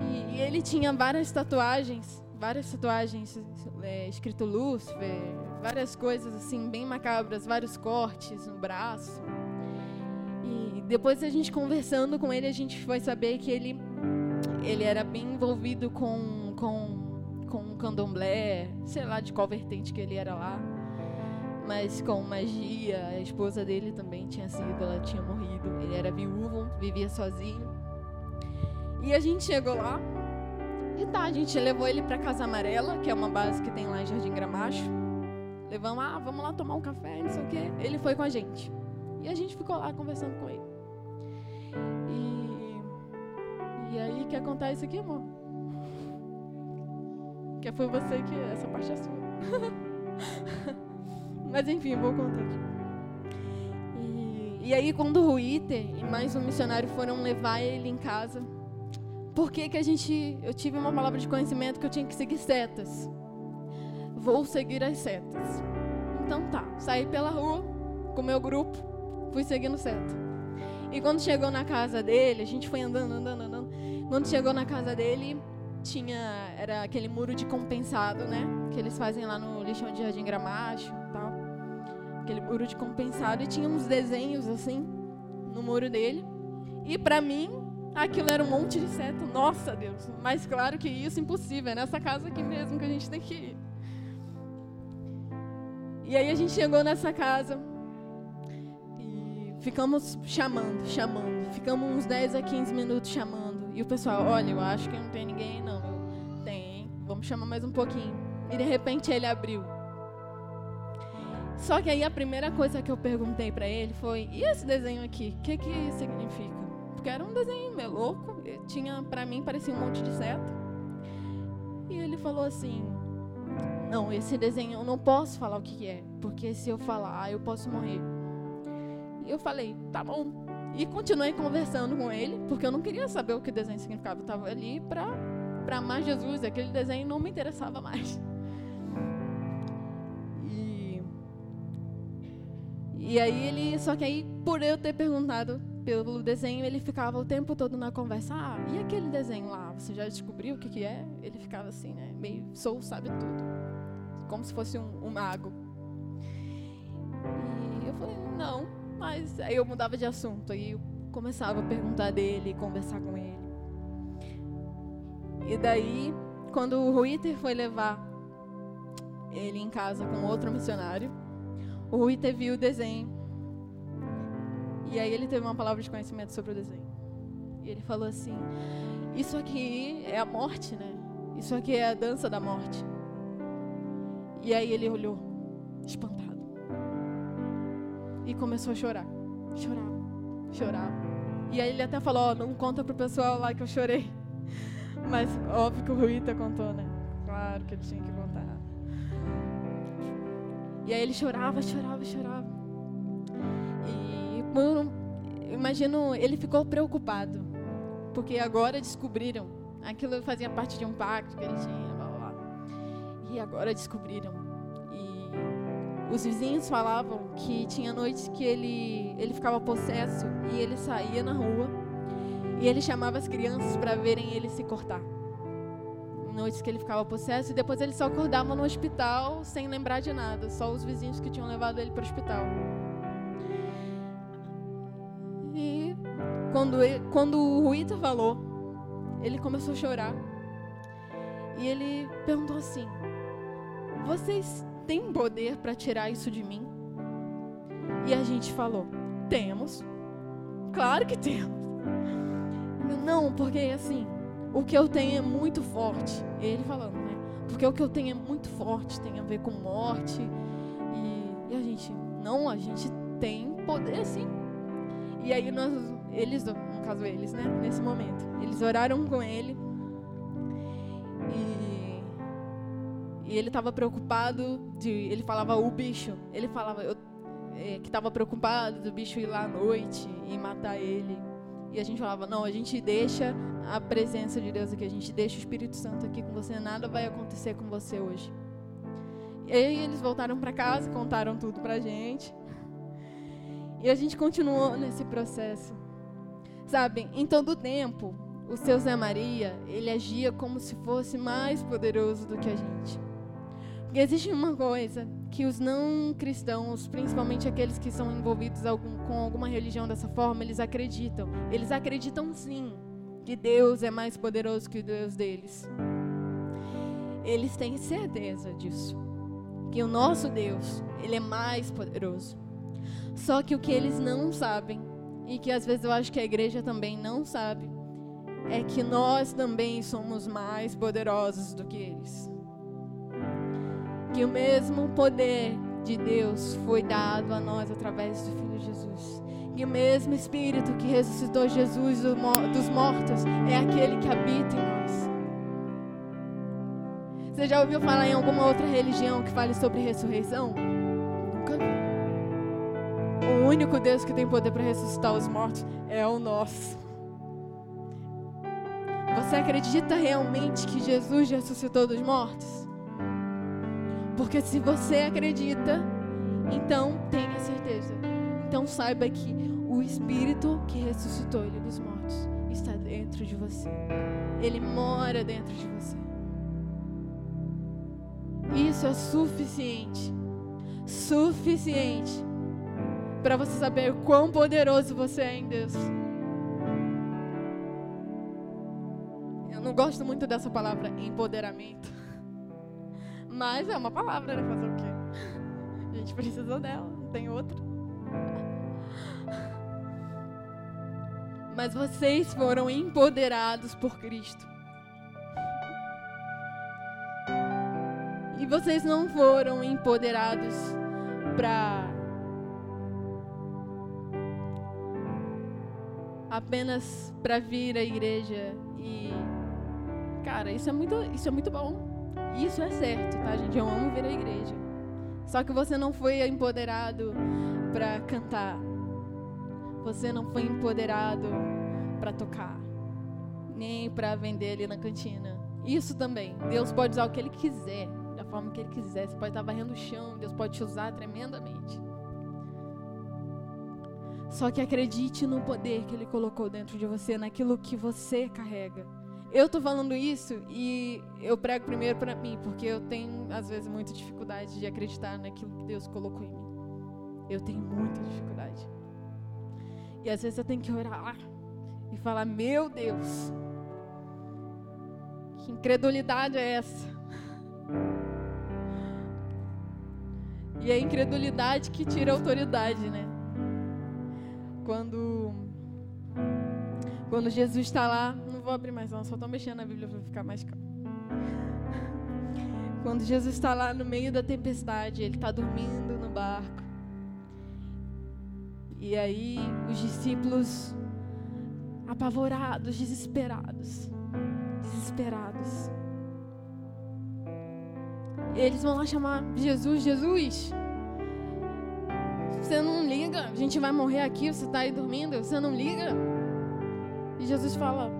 E, e ele tinha várias tatuagens, várias tatuagens é, escrito Lúcifer, várias coisas assim bem macabras, vários cortes no braço. E depois a gente conversando com ele, a gente foi saber que ele ele era bem envolvido com com com candomblé, sei lá de qual vertente que ele era lá. Mas com magia, a esposa dele também tinha sido, ela tinha morrido. Ele era viúvo, vivia sozinho. E a gente chegou lá. E tá, a gente levou ele para Casa Amarela, que é uma base que tem lá em Jardim Gramacho. Levamos, ah, vamos lá tomar um café, não sei o quê. Ele foi com a gente. E a gente ficou lá conversando com ele. E, e aí, que acontece aqui, amor? Que foi você que essa parte é sua. Mas enfim, vou contar aqui. E, e aí, quando o Ruiter e mais um missionário foram levar ele em casa, por que, que a gente. Eu tive uma palavra de conhecimento que eu tinha que seguir setas vou seguir as setas. Então tá, saí pela rua com meu grupo, fui seguindo seta. E quando chegou na casa dele, a gente foi andando, andando, andando. Quando chegou na casa dele, tinha era aquele muro de compensado, né? Que eles fazem lá no lixão de Jardim Gramacho, tal. Aquele muro de compensado e tinha uns desenhos assim no muro dele. E para mim, aquilo era um monte de seta. Nossa, Deus. Mas claro que isso impossível. É nessa casa aqui mesmo que a gente tem que ir. E aí a gente chegou nessa casa e ficamos chamando, chamando. Ficamos uns 10 a 15 minutos chamando. E o pessoal, olha, eu acho que não tem ninguém não. Tem, vamos chamar mais um pouquinho. E de repente ele abriu. Só que aí a primeira coisa que eu perguntei para ele foi: "E esse desenho aqui? O que que significa?" Porque era um desenho meio louco, tinha para mim parecia um monte de seta. E ele falou assim: "Não, esse desenho eu não posso falar o que é, porque se eu falar, eu posso morrer." E eu falei: "Tá bom." E continuei conversando com ele, porque eu não queria saber o que o desenho significava. Eu estava ali para amar Jesus, aquele desenho não me interessava mais. E aí ele, só que aí por eu ter perguntado pelo desenho, ele ficava o tempo todo na conversa. Ah, e aquele desenho lá, você já descobriu o que que é? Ele ficava assim, né, meio sou sabe tudo, como se fosse um, um mago. E eu falei não, mas aí eu mudava de assunto aí eu começava a perguntar dele, conversar com ele. E daí, quando o Ruiter foi levar ele em casa com outro missionário, o Rui teve o desenho. E aí ele teve uma palavra de conhecimento sobre o desenho. E ele falou assim: Isso aqui é a morte, né? Isso aqui é a dança da morte. E aí ele olhou, espantado. E começou a chorar. Chorava, chorava. E aí ele até falou: oh, Não conta pro pessoal lá que eu chorei. Mas óbvio que o Ruita contou, né? Claro que ele tinha que. E aí ele chorava, chorava, chorava. E por, imagino, ele ficou preocupado. Porque agora descobriram. Aquilo fazia parte de um pacto que ele tinha, blá, blá, blá. E agora descobriram. E os vizinhos falavam que tinha noites que ele, ele ficava possesso e ele saía na rua e ele chamava as crianças para verem ele se cortar noites que ele ficava possesso e depois ele só acordava no hospital sem lembrar de nada, só os vizinhos que tinham levado ele para o hospital. E quando, ele, quando o Ruita falou, ele começou a chorar. E ele perguntou assim: Vocês têm poder para tirar isso de mim? E a gente falou: Temos. Claro que temos. Não, porque assim, o que eu tenho é muito forte. Ele falando, né? Porque o que eu tenho é muito forte, tem a ver com morte. E, e a gente, não, a gente tem poder sim. E aí nós, eles, no caso eles, né? Nesse momento, eles oraram com ele. E, e ele estava preocupado de, ele falava o bicho. Ele falava eu, é, que estava preocupado do bicho ir lá à noite e matar ele. E a gente falava, não, a gente deixa a presença de Deus aqui, a gente deixa o Espírito Santo aqui com você, nada vai acontecer com você hoje. E aí eles voltaram para casa, contaram tudo pra gente. E a gente continuou nesse processo. Sabe, em todo o tempo, o seu Zé Maria, ele agia como se fosse mais poderoso do que a gente. Porque existe uma coisa que os não cristãos, principalmente aqueles que são envolvidos com alguma religião dessa forma, eles acreditam. Eles acreditam sim que Deus é mais poderoso que o Deus deles. Eles têm certeza disso. Que o nosso Deus, ele é mais poderoso. Só que o que eles não sabem, e que às vezes eu acho que a igreja também não sabe, é que nós também somos mais poderosos do que eles que o mesmo poder de Deus foi dado a nós através do Filho Jesus. Que o mesmo Espírito que ressuscitou Jesus dos mortos é aquele que habita em nós. Você já ouviu falar em alguma outra religião que fale sobre ressurreição? Nunca vi. O único Deus que tem poder para ressuscitar os mortos é o nosso. Você acredita realmente que Jesus ressuscitou dos mortos? Porque se você acredita, então tenha certeza. Então saiba que o Espírito que ressuscitou ele dos mortos está dentro de você. Ele mora dentro de você. Isso é suficiente. Suficiente para você saber quão poderoso você é em Deus. gosto muito dessa palavra empoderamento. Mas é uma palavra, né? Fazer o quê? A gente precisa dela, não tem outra. Mas vocês foram empoderados por Cristo. E vocês não foram empoderados para apenas para vir à igreja e cara, isso é muito, isso é muito bom. Isso é certo, tá, gente? Eu amo vir à igreja. Só que você não foi empoderado para cantar. Você não foi empoderado para tocar, nem para vender ali na cantina. Isso também. Deus pode usar o que ele quiser, da forma que ele quiser. Você pode estar varrendo o chão, Deus pode te usar tremendamente. Só que acredite no poder que ele colocou dentro de você, naquilo que você carrega. Eu tô falando isso e eu prego primeiro para mim, porque eu tenho às vezes muita dificuldade de acreditar naquilo que Deus colocou em mim. Eu tenho muita dificuldade. E às vezes eu tenho que orar e falar: "Meu Deus, que incredulidade é essa?" E é a incredulidade que tira a autoridade, né? Quando quando Jesus está lá vou abrir mais não, só estou mexendo na Bíblia para ficar mais calmo. Quando Jesus está lá no meio da tempestade, ele está dormindo no barco. E aí os discípulos apavorados, desesperados, desesperados. Eles vão lá chamar Jesus, Jesus. Você não liga? A gente vai morrer aqui, você está aí dormindo, você não liga? E Jesus fala: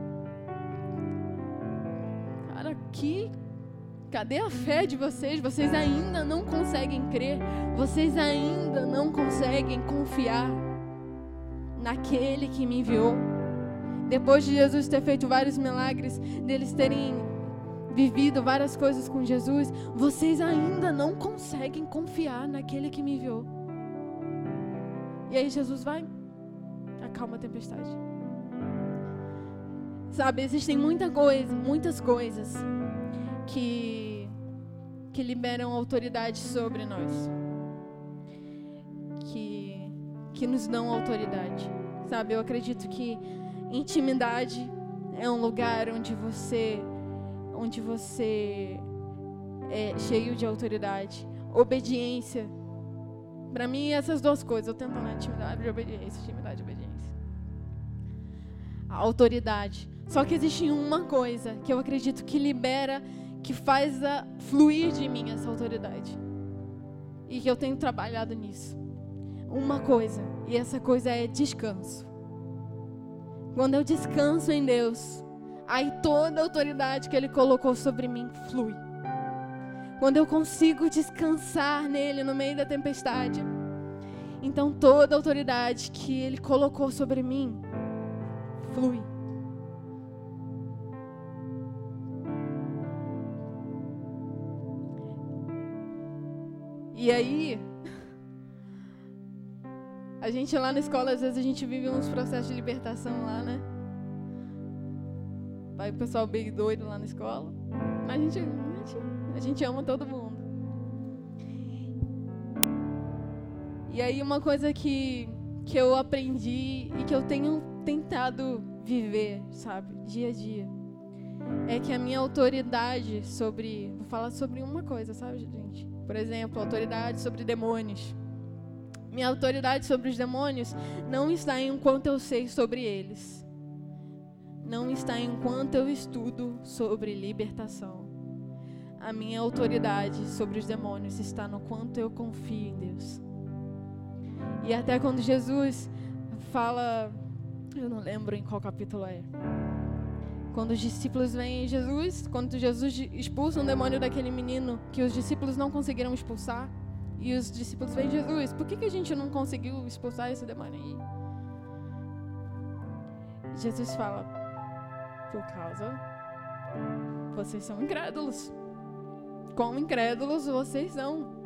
aqui. Cadê a fé de vocês? Vocês ainda não conseguem crer. Vocês ainda não conseguem confiar naquele que me enviou. Depois de Jesus ter feito vários milagres, deles terem vivido várias coisas com Jesus, vocês ainda não conseguem confiar naquele que me enviou. E aí Jesus vai, acalma a tempestade. Sabe, existem muita coisa, muitas coisas que, que liberam autoridade sobre nós. Que, que nos dão autoridade. Sabe, eu acredito que intimidade é um lugar onde você onde você é cheio de autoridade. Obediência. Para mim, essas duas coisas. Eu tento na intimidade e obediência. Intimidade e obediência. A autoridade. Só que existe uma coisa que eu acredito que libera que faz a fluir de mim essa autoridade. E que eu tenho trabalhado nisso. Uma coisa, e essa coisa é descanso. Quando eu descanso em Deus, aí toda a autoridade que Ele colocou sobre mim flui. Quando eu consigo descansar nele no meio da tempestade, então toda a autoridade que Ele colocou sobre mim flui. E aí, a gente lá na escola, às vezes a gente vive uns processos de libertação lá, né? Vai o pessoal bem doido lá na escola. Mas a gente, a gente, a gente ama todo mundo. E aí uma coisa que, que eu aprendi e que eu tenho tentado viver, sabe, dia a dia, é que a minha autoridade sobre. Vou falar sobre uma coisa, sabe, gente? Por exemplo, autoridade sobre demônios. Minha autoridade sobre os demônios não está em quanto eu sei sobre eles. Não está em quanto eu estudo sobre libertação. A minha autoridade sobre os demônios está no quanto eu confio em Deus. E até quando Jesus fala, eu não lembro em qual capítulo é. Quando os discípulos vêm em Jesus, quando Jesus expulsa um demônio daquele menino que os discípulos não conseguiram expulsar, e os discípulos vêm Jesus, por que, que a gente não conseguiu expulsar esse demônio aí? Jesus fala, por causa vocês são incrédulos. Como incrédulos vocês são.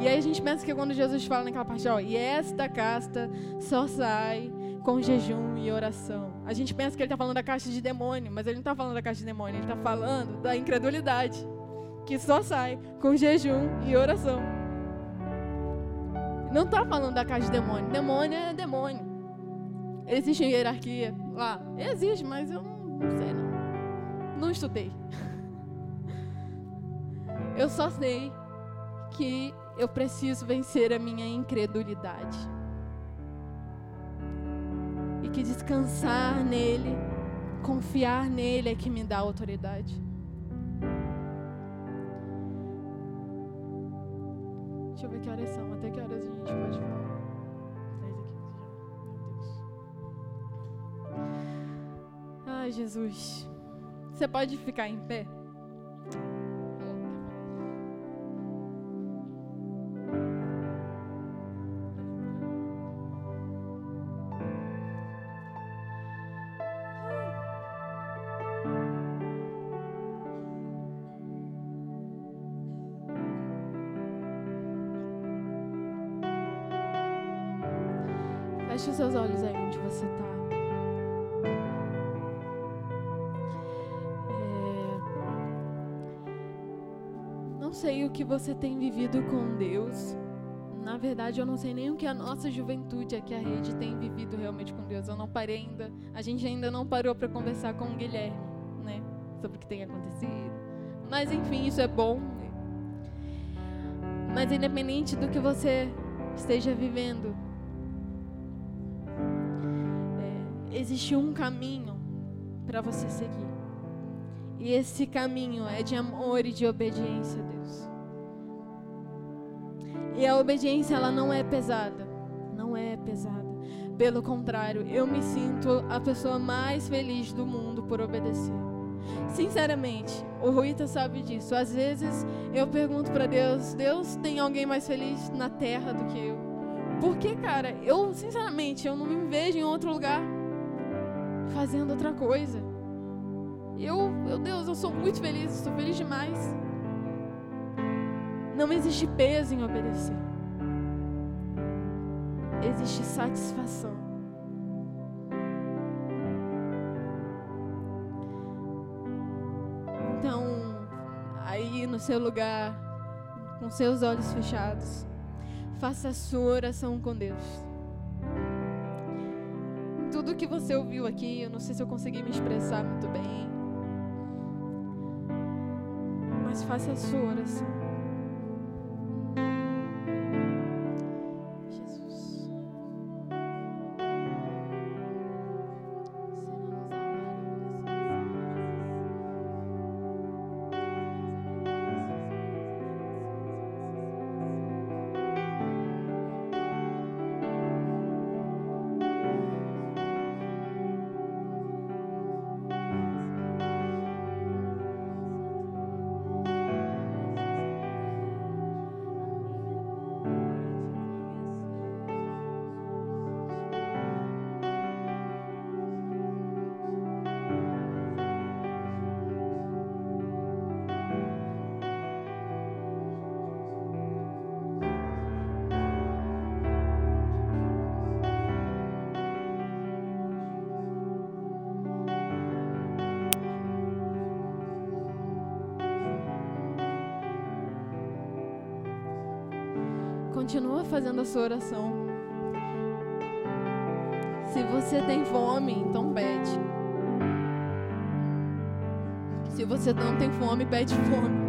E aí a gente pensa que quando Jesus fala naquela parte, ó, e esta casta só sai com jejum e oração. A gente pensa que ele está falando da caixa de demônio, mas ele não está falando da caixa de demônio, ele está falando da incredulidade, que só sai com jejum e oração. Não está falando da caixa de demônio. Demônio é demônio. Existe hierarquia lá? Existe, mas eu não, sei não. Não estudei. Eu só sei que eu preciso vencer a minha incredulidade. E que descansar nele, confiar nele é que me dá autoridade. Deixa eu ver que horas são, até que horas a gente pode falar. 10 aqui já. Meu Deus. Ai, Jesus. Você pode ficar em pé? Você tem vivido com Deus. Na verdade, eu não sei nem o que a nossa juventude aqui, a rede, tem vivido realmente com Deus. Eu não parei ainda. A gente ainda não parou para conversar com o Guilherme, né? Sobre o que tem acontecido. Mas, enfim, isso é bom. Mas, independente do que você esteja vivendo, é, existe um caminho para você seguir. E esse caminho é de amor e de obediência a Deus. E a obediência ela não é pesada, não é pesada. Pelo contrário, eu me sinto a pessoa mais feliz do mundo por obedecer. Sinceramente, o Ruita sabe disso. Às vezes eu pergunto para Deus: Deus tem alguém mais feliz na terra do que eu? Porque, cara, eu sinceramente eu não me vejo em outro lugar fazendo outra coisa. Eu, meu Deus, eu sou muito feliz, estou feliz demais. Não existe peso em obedecer. Existe satisfação. Então, aí no seu lugar, com seus olhos fechados, faça a sua oração com Deus. Tudo que você ouviu aqui, eu não sei se eu consegui me expressar muito bem, mas faça a sua oração. Continua fazendo a sua oração. Se você tem fome, então pede. Se você não tem fome, pede fome.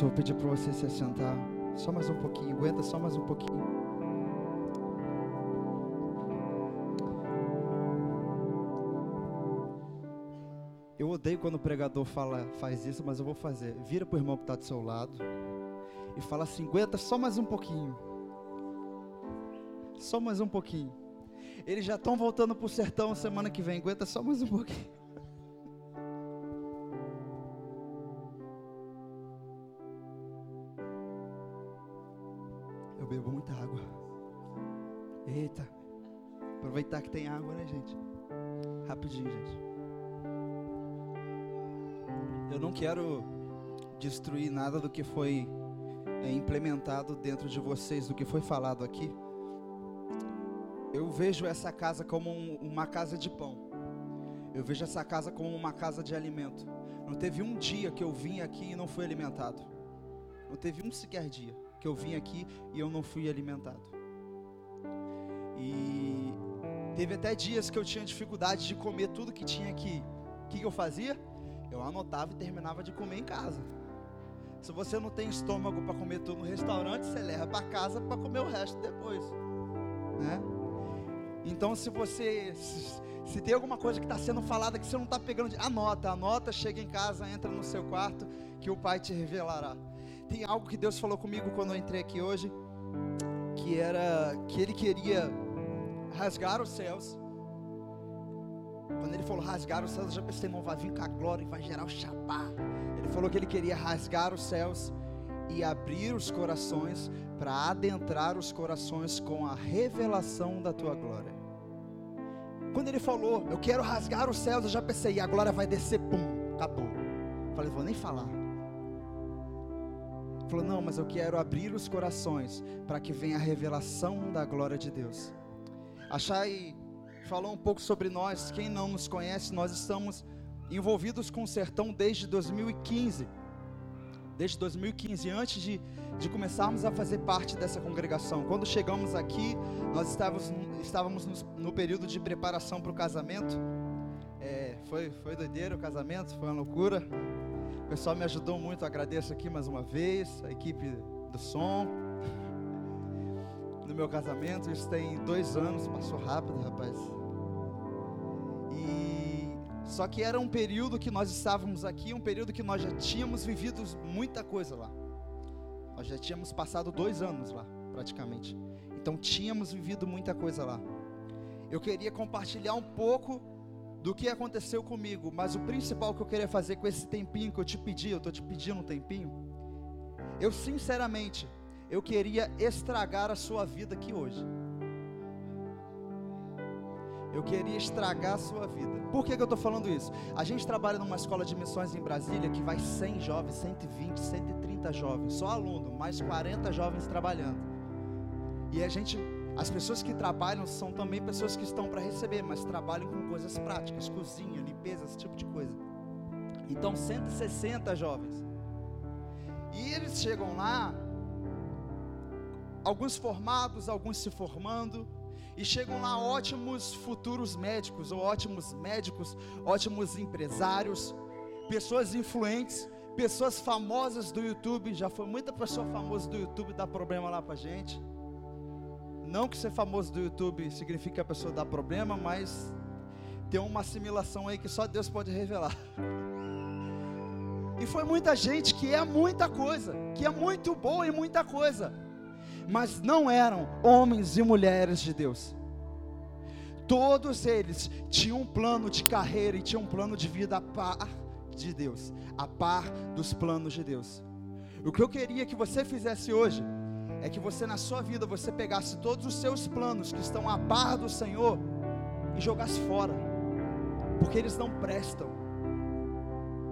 Irmãos? Vou pedir para você se assentar. Só mais um pouquinho, aguenta só mais um pouquinho. Eu odeio quando o pregador fala, faz isso, mas eu vou fazer. Vira para o irmão que está do seu lado e fala assim: aguenta só mais um pouquinho. Só mais um pouquinho. Eles já estão voltando para o sertão semana que vem. Aguenta só mais um pouquinho. Eu bebo muita água. Eita. Aproveitar que tem água, né, gente? Rapidinho, gente. Eu não quero destruir nada do que foi é, implementado dentro de vocês, do que foi falado aqui. Eu vejo essa casa como um, uma casa de pão. Eu vejo essa casa como uma casa de alimento. Não teve um dia que eu vim aqui e não fui alimentado. Não teve um sequer dia que eu vim aqui e eu não fui alimentado. E teve até dias que eu tinha dificuldade de comer tudo que tinha aqui. O que, que eu fazia? Eu anotava e terminava de comer em casa. Se você não tem estômago para comer tudo no restaurante, você leva para casa para comer o resto depois, né? Então, se você se, se tem alguma coisa que está sendo falada que você não está pegando, anota, anota, chega em casa, entra no seu quarto, que o Pai te revelará. Tem algo que Deus falou comigo quando eu entrei aqui hoje, que era que Ele queria rasgar os céus quando ele falou rasgar os céus, eu já pensei, não, vai vir com a glória e vai gerar o chapá. Ele falou que ele queria rasgar os céus e abrir os corações para adentrar os corações com a revelação da tua glória. Quando ele falou, eu quero rasgar os céus, eu já pensei, a glória vai descer, pum, acabou. Falei, vou nem falar. Falou, não, mas eu quero abrir os corações para que venha a revelação da glória de Deus. Achai falou um pouco sobre nós. Quem não nos conhece, nós estamos envolvidos com o sertão desde 2015. Desde 2015, antes de, de começarmos a fazer parte dessa congregação. Quando chegamos aqui, nós estávamos, estávamos no, no período de preparação para o casamento. É, foi, foi doideira o casamento, foi uma loucura. O pessoal me ajudou muito, agradeço aqui mais uma vez, a equipe do som no meu casamento. Isso tem dois anos, passou rápido, rapaz. E só que era um período que nós estávamos aqui, um período que nós já tínhamos vivido muita coisa lá. Nós já tínhamos passado dois anos lá, praticamente. Então tínhamos vivido muita coisa lá. Eu queria compartilhar um pouco do que aconteceu comigo, mas o principal que eu queria fazer com esse tempinho que eu te pedi, eu estou te pedindo um tempinho. Eu sinceramente, eu queria estragar a sua vida aqui hoje. Eu queria estragar a sua vida. Por que, que eu estou falando isso? A gente trabalha numa escola de missões em Brasília que vai 100 jovens, 120, 130 jovens, só aluno, mais 40 jovens trabalhando. E a gente, as pessoas que trabalham são também pessoas que estão para receber, mas trabalham com coisas práticas, cozinha, limpeza, esse tipo de coisa. Então, 160 jovens. E eles chegam lá, alguns formados, alguns se formando e chegam lá ótimos futuros médicos, ou ótimos médicos, ótimos empresários, pessoas influentes, pessoas famosas do YouTube. Já foi muita pessoa famosa do YouTube dar problema lá pra gente. Não que ser famoso do YouTube significa a pessoa dá problema, mas tem uma assimilação aí que só Deus pode revelar. E foi muita gente que é muita coisa, que é muito boa e muita coisa mas não eram homens e mulheres de Deus. Todos eles tinham um plano de carreira e tinham um plano de vida a par de Deus, a par dos planos de Deus. O que eu queria que você fizesse hoje é que você na sua vida você pegasse todos os seus planos que estão a par do Senhor e jogasse fora, porque eles não prestam.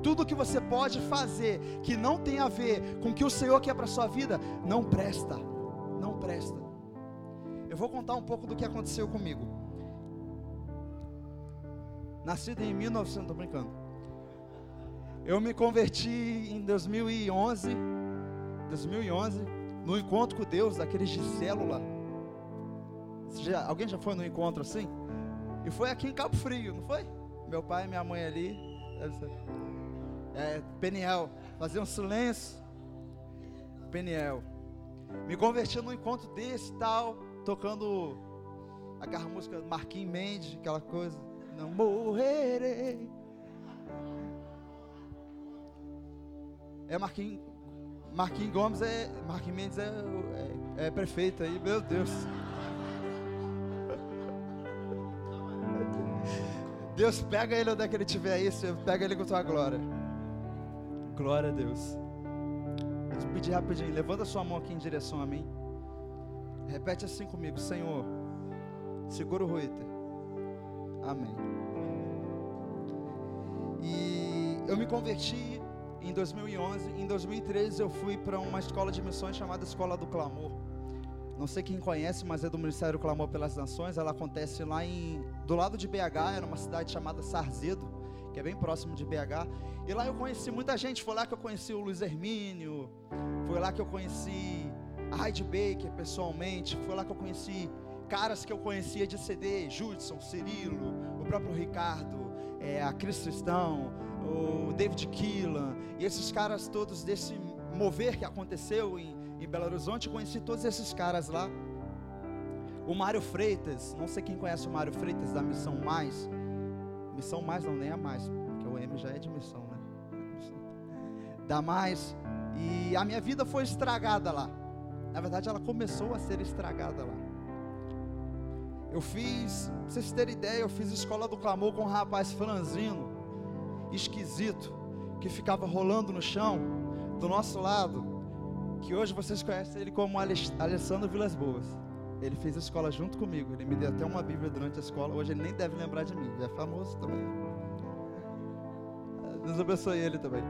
Tudo que você pode fazer que não tem a ver com o que o Senhor quer para a sua vida, não presta não presta. Eu vou contar um pouco do que aconteceu comigo. Nascido em 1900, tô brincando. Eu me converti em 2011, 2011, no encontro com Deus, daqueles de célula. Já, alguém já foi no encontro assim? E foi aqui em Cabo Frio, não foi? Meu pai e minha mãe ali. É, Peniel. Fazer um silêncio. Peniel. Me converti num encontro desse tal, tocando aquela música Marquinhos Mendes, aquela coisa. Não morrerei. É Marquinhos. Marquinhos Gomes é. Marquinhos Mendes é, é, é prefeito aí, meu Deus. Deus, pega ele onde é que ele estiver aí, Senhor, pega ele com tua glória. Glória a Deus. Vou te pedir rapidinho, levanta sua mão aqui em direção a mim. Repete assim comigo, Senhor. Segura o Ruiter. Amém. E eu me converti em 2011. Em 2013 eu fui para uma escola de missões chamada Escola do Clamor. Não sei quem conhece, mas é do Ministério Clamor pelas Nações. Ela acontece lá em do lado de BH, era uma cidade chamada Sarzedo, que é bem próximo de BH. E lá eu conheci muita gente. Foi lá que eu conheci o Luiz Hermínio. Foi lá que eu conheci a Heidi Baker pessoalmente. Foi lá que eu conheci caras que eu conhecia de CD, Judson, Cirilo, o próprio Ricardo, é, a Cris Cristão, o David Keelan, e esses caras todos desse mover que aconteceu em, em Belo Horizonte, conheci todos esses caras lá. O Mário Freitas, não sei quem conhece o Mário Freitas da Missão Mais. Missão Mais não, nem a mais, porque o M já é de missão, né? Da Mais. E a minha vida foi estragada lá. Na verdade, ela começou a ser estragada lá. Eu fiz, pra vocês terem ideia, eu fiz escola do clamor com um rapaz franzino, esquisito, que ficava rolando no chão, do nosso lado, que hoje vocês conhecem ele como Alessandro Vilas Boas. Ele fez a escola junto comigo, ele me deu até uma Bíblia durante a escola, hoje ele nem deve lembrar de mim, é famoso também. Deus abençoe ele também.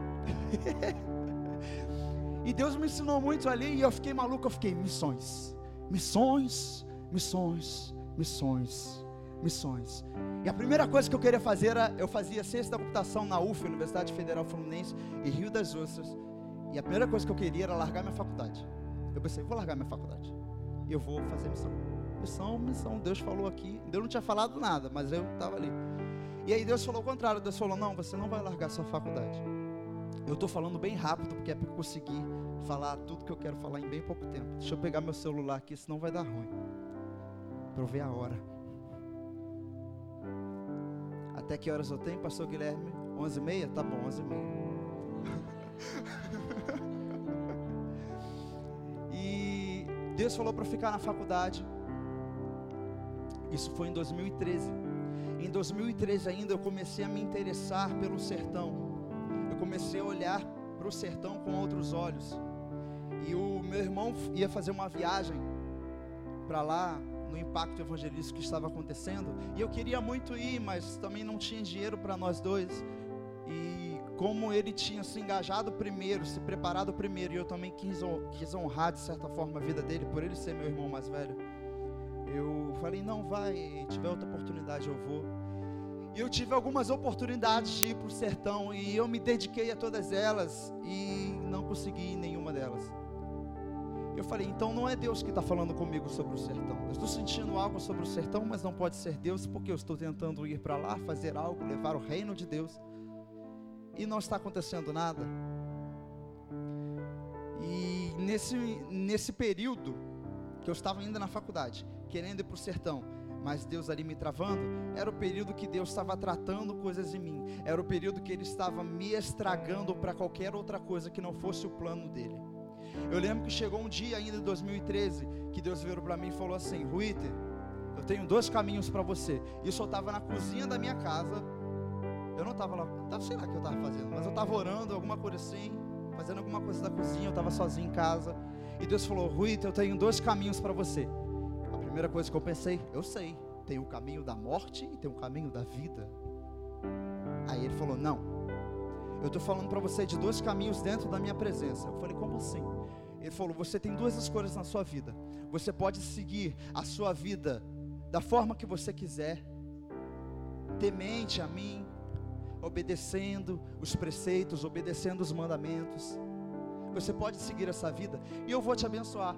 e Deus me ensinou muito ali e eu fiquei maluco, eu fiquei missões, missões, missões, missões, missões. E a primeira coisa que eu queria fazer era, eu fazia ciência da computação na UF, Universidade Federal Fluminense, em Rio das Ostras. E a primeira coisa que eu queria era largar minha faculdade. Eu pensei, vou largar minha faculdade. E eu vou fazer missão. Missão, missão. Deus falou aqui. Deus não tinha falado nada, mas eu estava ali. E aí Deus falou o contrário. Deus falou, não, você não vai largar sua faculdade. Eu estou falando bem rápido, porque é para conseguir falar tudo que eu quero falar em bem pouco tempo. Deixa eu pegar meu celular aqui, senão vai dar ruim. Para eu ver a hora. Até que horas eu tenho, pastor Guilherme? 11h30? Tá bom, 11h30. e Deus falou para ficar na faculdade. Isso foi em 2013. Em 2013 ainda eu comecei a me interessar pelo sertão. Eu comecei a olhar para o sertão com outros olhos. E o meu irmão ia fazer uma viagem para lá, no impacto evangelístico que estava acontecendo. E eu queria muito ir, mas também não tinha dinheiro para nós dois. E como ele tinha se engajado primeiro, se preparado primeiro, e eu também quis, honrar de certa forma a vida dele, por ele ser meu irmão mais velho. Eu falei, não, vai, tiver outra oportunidade eu vou. E eu tive algumas oportunidades de ir para o sertão e eu me dediquei a todas elas e não consegui nenhuma delas. Eu falei, então não é Deus que está falando comigo sobre o sertão. Eu estou sentindo algo sobre o sertão, mas não pode ser Deus, porque eu estou tentando ir para lá, fazer algo, levar o reino de Deus, e não está acontecendo nada. E nesse, nesse período que eu estava ainda na faculdade, querendo ir para o sertão, mas Deus ali me travando, era o período que Deus estava tratando coisas em mim, era o período que Ele estava me estragando para qualquer outra coisa que não fosse o plano dele. Eu lembro que chegou um dia ainda em 2013 que Deus virou para mim e falou assim: Ruiter, eu tenho dois caminhos para você. Isso eu estava na cozinha da minha casa. Eu não estava lá, sei lá o que eu estava fazendo, mas eu estava orando, alguma coisa assim, fazendo alguma coisa da cozinha, eu estava sozinho em casa. E Deus falou: Ruiter, eu tenho dois caminhos para você. A primeira coisa que eu pensei, eu sei, tem o caminho da morte e tem o caminho da vida. Aí ele falou: Não, eu estou falando para você de dois caminhos dentro da minha presença. Eu falei: Como assim? Ele falou: Você tem duas escolhas na sua vida. Você pode seguir a sua vida da forma que você quiser, temente a mim, obedecendo os preceitos, obedecendo os mandamentos. Você pode seguir essa vida e eu vou te abençoar.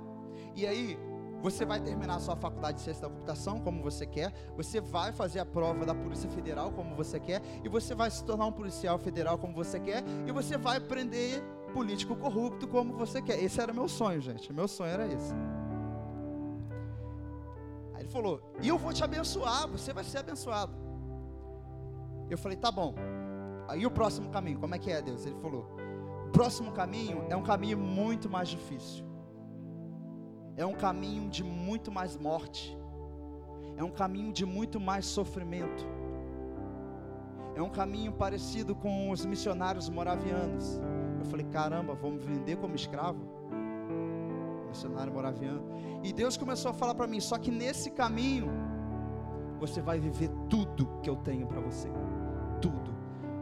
E aí, você vai terminar a sua faculdade de ciência da computação como você quer, você vai fazer a prova da Polícia Federal como você quer, e você vai se tornar um policial federal como você quer, e você vai aprender político corrupto como você quer. Esse era meu sonho, gente. Meu sonho era esse. Aí ele falou: E eu vou te abençoar, você vai ser abençoado. Eu falei: Tá bom. Aí o próximo caminho, como é que é, Deus? Ele falou: O próximo caminho é um caminho muito mais difícil. É um caminho de muito mais morte. É um caminho de muito mais sofrimento. É um caminho parecido com os missionários moravianos. Eu falei: Caramba, vamos vender como escravo? Missionário moraviano. E Deus começou a falar para mim: Só que nesse caminho, você vai viver tudo que eu tenho para você. Tudo.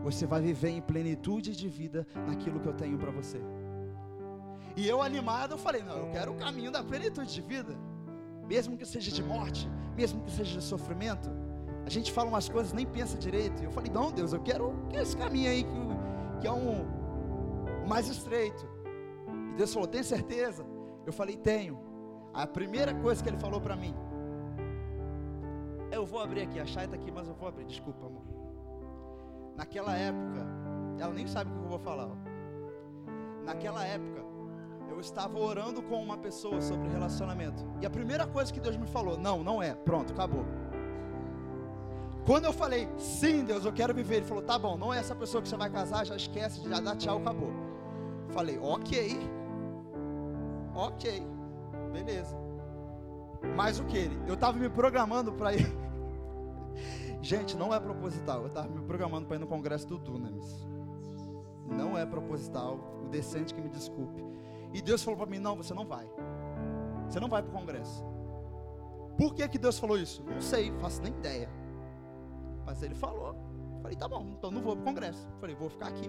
Você vai viver em plenitude de vida naquilo que eu tenho para você. E eu animado, eu falei: Não, eu quero o caminho da plenitude de vida. Mesmo que seja de morte, mesmo que seja de sofrimento. A gente fala umas coisas, nem pensa direito. E eu falei: Não, Deus, eu quero, esse caminho aí que, que é um mais estreito. E Deus falou: Tem certeza? Eu falei: Tenho. A primeira coisa que ele falou para mim, eu vou abrir aqui, a Chay está aqui, mas eu vou abrir, desculpa, amor. Naquela época, ela nem sabe o que eu vou falar. Naquela época, eu estava orando com uma pessoa sobre relacionamento. E a primeira coisa que Deus me falou, não, não é, pronto, acabou. Quando eu falei, sim, Deus, eu quero viver, ele falou, tá bom, não é essa pessoa que você vai casar, já esquece, já dá tchau, acabou. Falei, ok, ok, beleza. Mas o que ele? Eu estava me programando para ir. Gente, não é proposital. Eu estava me programando para ir no congresso do Dunamis. Não é proposital. O decente que me desculpe. E Deus falou para mim: não, você não vai. Você não vai para o congresso. Por que, que Deus falou isso? Não sei, faço nem ideia. Mas ele falou. Falei, tá bom, então não vou para o congresso. Falei, vou ficar aqui.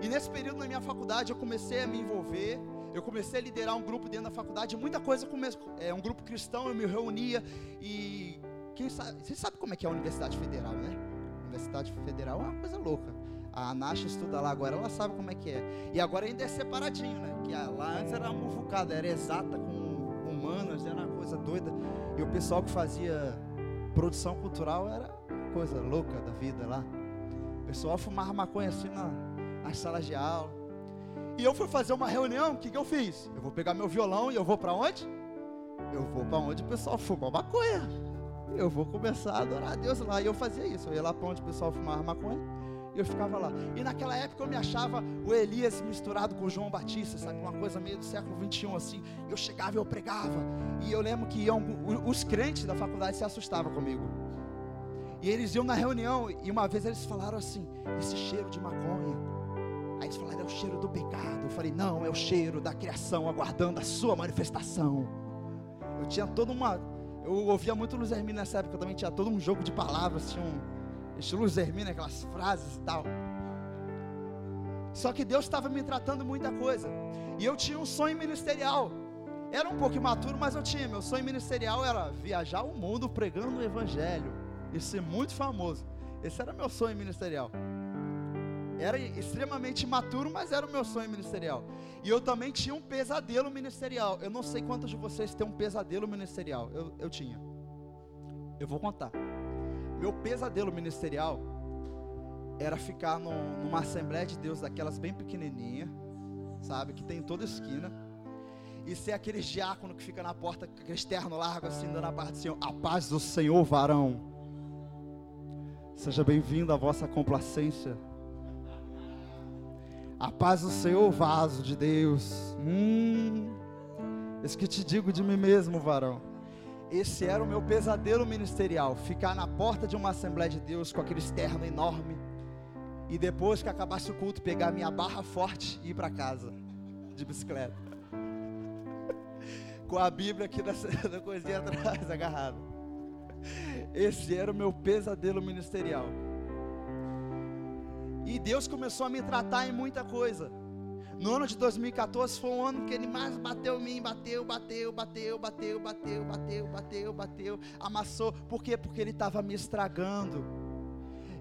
E nesse período na minha faculdade eu comecei a me envolver eu comecei a liderar um grupo dentro da faculdade, muita coisa começou. É um grupo cristão, eu me reunia e quem sabe, você sabe como é que é a Universidade Federal, né? Universidade Federal é uma coisa louca. A Nasha estuda lá agora, ela sabe como é que é. E agora ainda é separadinho, né? Que lá antes era muvucada, era exata com humanas, era uma coisa doida. E o pessoal que fazia produção cultural era coisa louca da vida lá. O pessoal fumava maconha assim na, nas salas de aula. E eu fui fazer uma reunião, o que, que eu fiz? Eu vou pegar meu violão e eu vou para onde? Eu vou para onde o pessoal fuma maconha. Eu vou começar a adorar a Deus lá. E eu fazia isso. Eu ia lá para onde o pessoal fumava maconha. E eu ficava lá. E naquela época eu me achava o Elias misturado com o João Batista, sabe? Uma coisa meio do século 21 assim. Eu chegava e eu pregava. E eu lembro que iam, os crentes da faculdade se assustavam comigo. E eles iam na reunião e uma vez eles falaram assim: esse cheiro de maconha Aí eles falaram, é o cheiro do pecado. Eu falei, não, é o cheiro da criação aguardando a sua manifestação. Eu tinha toda uma. Eu ouvia muito Luz Hermínio nessa época, também tinha todo um jogo de palavras, tinha um estilo Hermínio, aquelas frases e tal. Só que Deus estava me tratando muita coisa. E eu tinha um sonho ministerial. Era um pouco imaturo, mas eu tinha. Meu sonho ministerial era viajar o mundo pregando o evangelho e ser muito famoso. Esse era meu sonho ministerial. Era extremamente imaturo, mas era o meu sonho ministerial. E eu também tinha um pesadelo ministerial. Eu não sei quantos de vocês têm um pesadelo ministerial. Eu, eu tinha. Eu vou contar. Meu pesadelo ministerial era ficar no, numa Assembleia de Deus daquelas bem pequenininha, sabe, que tem em toda esquina, e ser aquele diácono que fica na porta, aquele externo largo assim, dando a parte do Senhor, a paz do Senhor, varão. Seja bem-vindo à vossa complacência. A paz do Senhor, vaso de Deus. Hum, isso que te digo de mim mesmo, varão. Esse era o meu pesadelo ministerial: ficar na porta de uma Assembleia de Deus com aquele externo enorme. E depois que acabasse o culto, pegar minha barra forte e ir para casa de bicicleta. com a Bíblia aqui da coisinha atrás, agarrada. Esse era o meu pesadelo ministerial. E Deus começou a me tratar em muita coisa. No ano de 2014 foi um ano que ele mais bateu em mim, bateu, bateu, bateu, bateu, bateu, bateu, bateu, bateu, amassou. Por quê? Porque ele estava me estragando.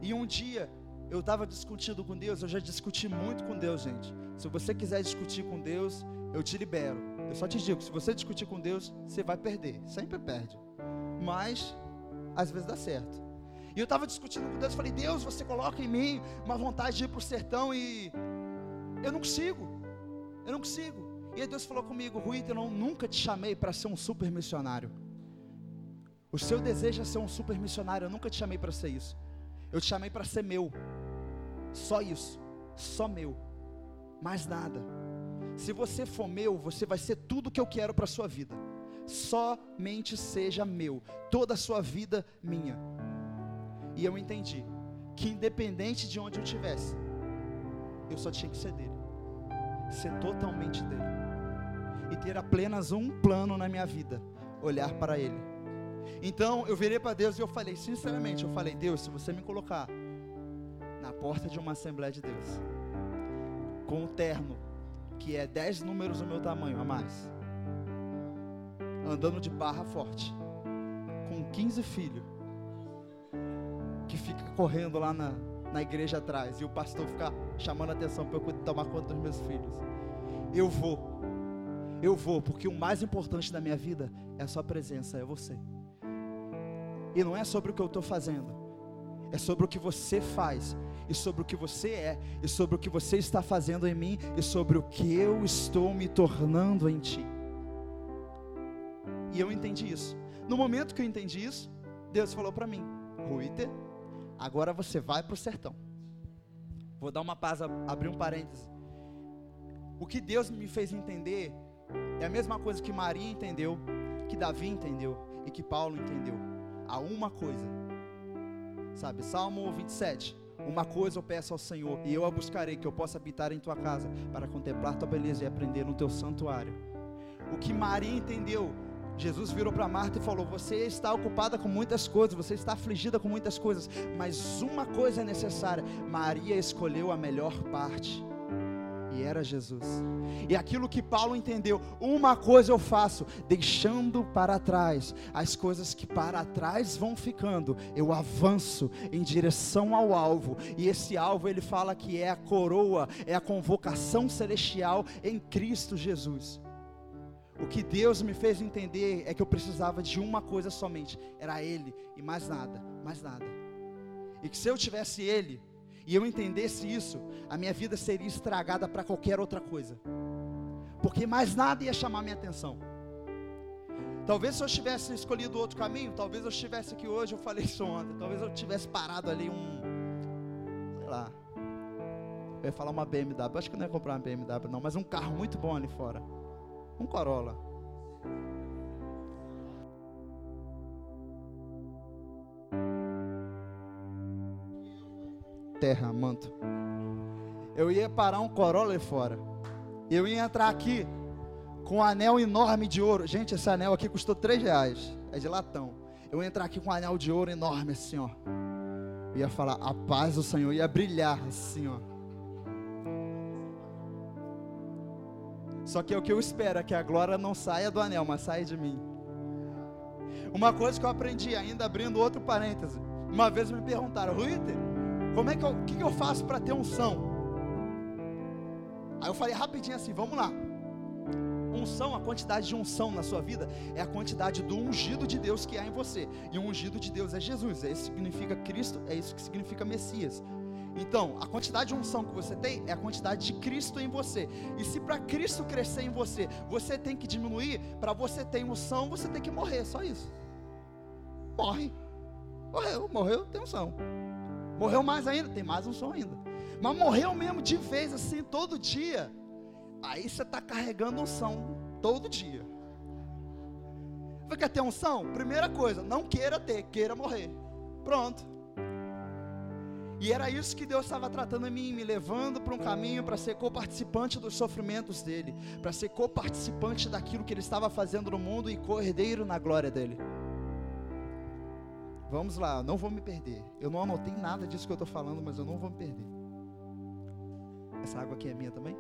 E um dia eu estava discutindo com Deus, eu já discuti muito com Deus, gente. Se você quiser discutir com Deus, eu te libero. Eu só te digo, se você discutir com Deus, você vai perder, sempre perde. Mas às vezes dá certo. E eu estava discutindo com Deus, falei, Deus, você coloca em mim uma vontade de ir para o sertão e Eu não consigo. Eu não consigo. E aí Deus falou comigo, Rui, eu não, nunca te chamei para ser um super missionário. O seu desejo é ser um super missionário, eu nunca te chamei para ser isso. Eu te chamei para ser meu. Só isso. Só meu. Mais nada. Se você for meu, você vai ser tudo que eu quero para sua vida. Somente seja meu. Toda a sua vida minha. E eu entendi que independente de onde eu estivesse, eu só tinha que ser dele. Ser totalmente dele. E ter apenas um plano na minha vida, olhar para ele. Então eu virei para Deus e eu falei, sinceramente, eu falei, Deus, se você me colocar na porta de uma Assembleia de Deus, com um terno que é dez números do meu tamanho a mais, andando de barra forte, com 15 filhos, que fica correndo lá na, na igreja atrás e o pastor ficar chamando a atenção para eu tomar conta dos meus filhos. Eu vou, eu vou, porque o mais importante da minha vida é a sua presença, é você. E não é sobre o que eu estou fazendo, é sobre o que você faz, e sobre o que você é, e sobre o que você está fazendo em mim, e sobre o que eu estou me tornando em ti. E eu entendi isso. No momento que eu entendi isso, Deus falou para mim: Ruiter, agora você vai para o sertão. Vou dar uma pausa, abrir um parêntese. O que Deus me fez entender é a mesma coisa que Maria entendeu, que Davi entendeu e que Paulo entendeu. Há uma coisa, sabe? Salmo 27. Uma coisa eu peço ao Senhor, e eu a buscarei, que eu possa habitar em tua casa, para contemplar tua beleza e aprender no teu santuário. O que Maria entendeu Jesus virou para Marta e falou: Você está ocupada com muitas coisas, você está afligida com muitas coisas, mas uma coisa é necessária. Maria escolheu a melhor parte. E era Jesus. E aquilo que Paulo entendeu, uma coisa eu faço, deixando para trás as coisas que para trás vão ficando, eu avanço em direção ao alvo. E esse alvo ele fala que é a coroa, é a convocação celestial em Cristo Jesus. O que Deus me fez entender é que eu precisava de uma coisa somente, era Ele e mais nada, mais nada. E que se eu tivesse Ele e eu entendesse isso, a minha vida seria estragada para qualquer outra coisa, porque mais nada ia chamar minha atenção. Talvez se eu tivesse escolhido outro caminho, talvez eu estivesse aqui hoje, eu falei isso ontem, talvez eu tivesse parado ali um, sei lá, eu ia falar uma BMW, acho que não ia comprar uma BMW não, mas um carro muito bom ali fora um Corolla. Terra, manto. Eu ia parar um Corolla ali fora. Eu ia entrar aqui com um anel enorme de ouro. Gente, esse anel aqui custou 3 reais. É de latão. Eu ia entrar aqui com um anel de ouro enorme assim, ó. Eu ia falar, a paz do Senhor ia brilhar assim, ó. Só que é o que eu espero é que a glória não saia do anel, mas saia de mim. Uma coisa que eu aprendi, ainda abrindo outro parêntese. Uma vez me perguntaram, Ruiter, como é que eu, que, eu faço para ter unção? Aí eu falei rapidinho assim, vamos lá. Unção, a quantidade de unção na sua vida é a quantidade do ungido de Deus que há em você. E o ungido de Deus é Jesus, é isso que significa Cristo, é isso que significa Messias. Então, a quantidade de unção que você tem é a quantidade de Cristo em você. E se para Cristo crescer em você, você tem que diminuir, para você ter unção, você tem que morrer, só isso. Morre. Morreu, morreu, tem unção. Morreu mais ainda, tem mais unção ainda. Mas morreu mesmo de vez assim, todo dia. Aí você está carregando unção todo dia. Você quer ter unção? Primeira coisa, não queira ter, queira morrer. Pronto. E era isso que Deus estava tratando em mim, me levando para um caminho para ser coparticipante dos sofrimentos dele, para ser coparticipante daquilo que ele estava fazendo no mundo e cordeiro na glória dele. Vamos lá, não vou me perder. Eu não anotei nada disso que eu estou falando, mas eu não vou me perder. Essa água aqui é minha também?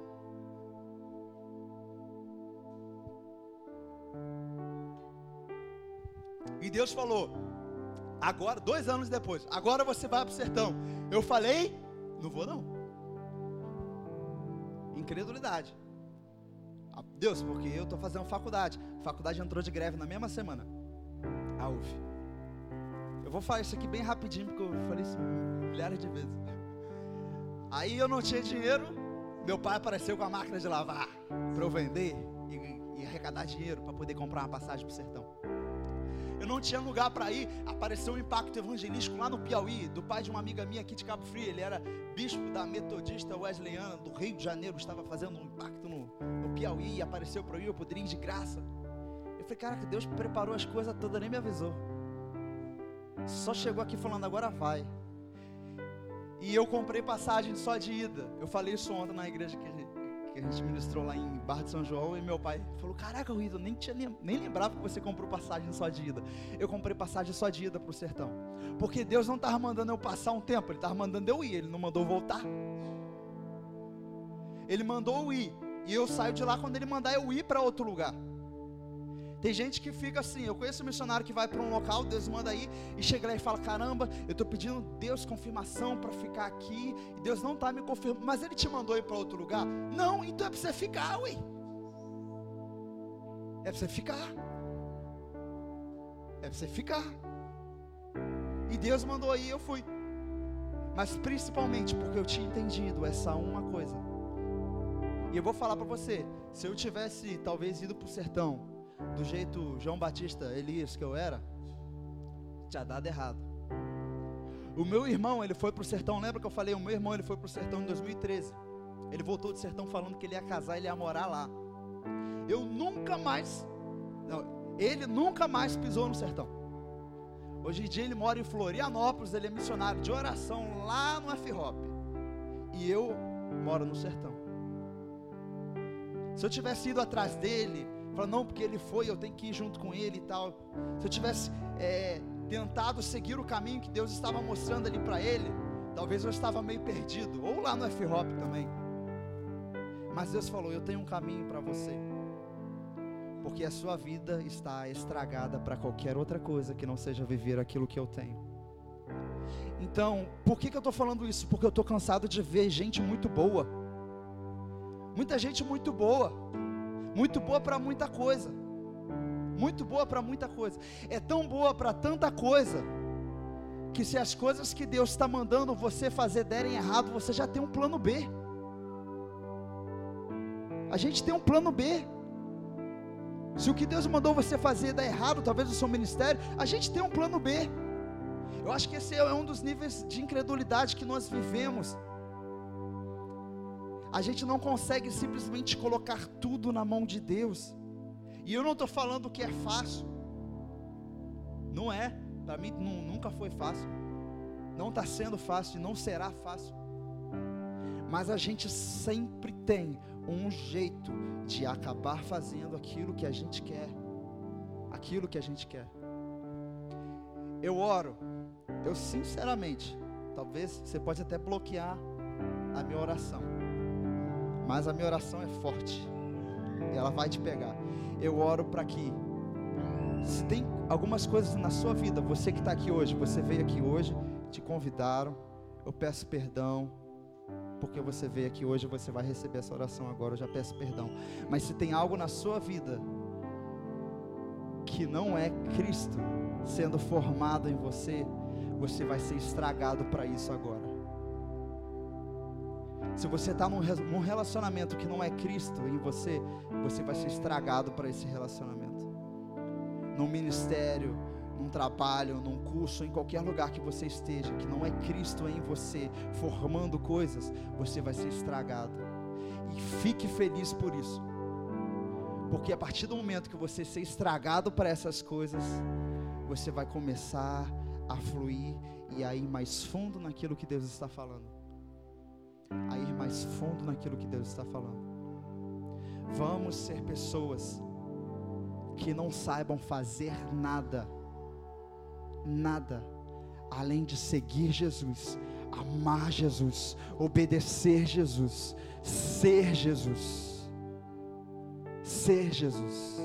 E Deus falou: Agora, dois anos depois, agora você vai para o sertão. Eu falei, não vou não. Incredulidade. Ah, Deus, porque eu estou fazendo faculdade. A faculdade entrou de greve na mesma semana. A UF. Eu vou falar isso aqui bem rapidinho, porque eu falei isso milhares de vezes. Aí eu não tinha dinheiro, Meu pai apareceu com a máquina de lavar para eu vender e, e arrecadar dinheiro para poder comprar uma passagem para o sertão. Eu não tinha lugar para ir. Apareceu um impacto evangelístico lá no Piauí, do pai de uma amiga minha aqui de Cabo Frio. Ele era bispo da Metodista Wesleyana do Rio de Janeiro. Estava fazendo um impacto no, no Piauí e apareceu para mim. Poderia ir de graça. Eu falei, caraca, Deus preparou as coisas todas, nem me avisou. Só chegou aqui falando, agora vai. E eu comprei passagem só de ida. Eu falei isso ontem na igreja que que a gente ministrou lá em Barra de São João. E meu pai falou: Caraca, Ruiz, eu nem, tinha, nem lembrava que você comprou passagem só de ida. Eu comprei passagem só de ida para o sertão. Porque Deus não estava mandando eu passar um tempo, Ele estava mandando eu ir, Ele não mandou voltar. Ele mandou eu ir. E eu saio de lá quando Ele mandar eu ir para outro lugar. Tem gente que fica assim, eu conheço um missionário que vai para um local, Deus manda aí, e chega lá e fala: caramba, eu estou pedindo Deus confirmação para ficar aqui, e Deus não está me confirmando, mas Ele te mandou ir para outro lugar? Não, então é para você ficar, ué. É para você ficar. É para você ficar. E Deus mandou aí, eu fui. Mas principalmente porque eu tinha entendido essa uma coisa. E eu vou falar para você, se eu tivesse talvez ido para o sertão, do jeito João Batista Elias que eu era, tinha dado errado. O meu irmão, ele foi pro sertão, lembra que eu falei? O meu irmão, ele foi pro sertão em 2013. Ele voltou do sertão falando que ele ia casar, ele ia morar lá. Eu nunca mais, não, ele nunca mais pisou no sertão. Hoje em dia ele mora em Florianópolis, ele é missionário de oração lá no F-Hop. E eu moro no sertão. Se eu tivesse ido atrás dele, Fala, não, porque ele foi, eu tenho que ir junto com ele e tal. Se eu tivesse é, tentado seguir o caminho que Deus estava mostrando ali para ele, talvez eu estava meio perdido, ou lá no F-Hop também. Mas Deus falou: Eu tenho um caminho para você, porque a sua vida está estragada para qualquer outra coisa que não seja viver aquilo que eu tenho. Então, por que, que eu estou falando isso? Porque eu estou cansado de ver gente muito boa, muita gente muito boa muito boa para muita coisa. Muito boa para muita coisa. É tão boa para tanta coisa que se as coisas que Deus está mandando você fazer derem errado, você já tem um plano B. A gente tem um plano B. Se o que Deus mandou você fazer der errado, talvez o seu ministério, a gente tem um plano B. Eu acho que esse é um dos níveis de incredulidade que nós vivemos a gente não consegue simplesmente colocar tudo na mão de Deus. E eu não estou falando que é fácil. Não é. Para mim nunca foi fácil. Não está sendo fácil e não será fácil. Mas a gente sempre tem um jeito de acabar fazendo aquilo que a gente quer. Aquilo que a gente quer. Eu oro. Eu sinceramente, talvez você pode até bloquear a minha oração mas a minha oração é forte. Ela vai te pegar. Eu oro para que, se tem algumas coisas na sua vida, você que está aqui hoje, você veio aqui hoje, te convidaram, eu peço perdão, porque você veio aqui hoje, você vai receber essa oração agora, eu já peço perdão. Mas se tem algo na sua vida que não é Cristo sendo formado em você, você vai ser estragado para isso agora. Se você está num, relacionamento que não é Cristo em você, você vai ser estragado para esse relacionamento. Num ministério, num trabalho, num curso, em qualquer lugar que você esteja, que não é Cristo em você, formando coisas, você vai ser estragado. E fique feliz por isso. Porque a partir do momento que você ser estragado para essas coisas, você vai começar a fluir e a ir mais fundo naquilo que Deus está falando a ir mais fundo naquilo que Deus está falando. Vamos ser pessoas que não saibam fazer nada, nada, além de seguir Jesus, amar Jesus, obedecer Jesus, ser Jesus, ser Jesus.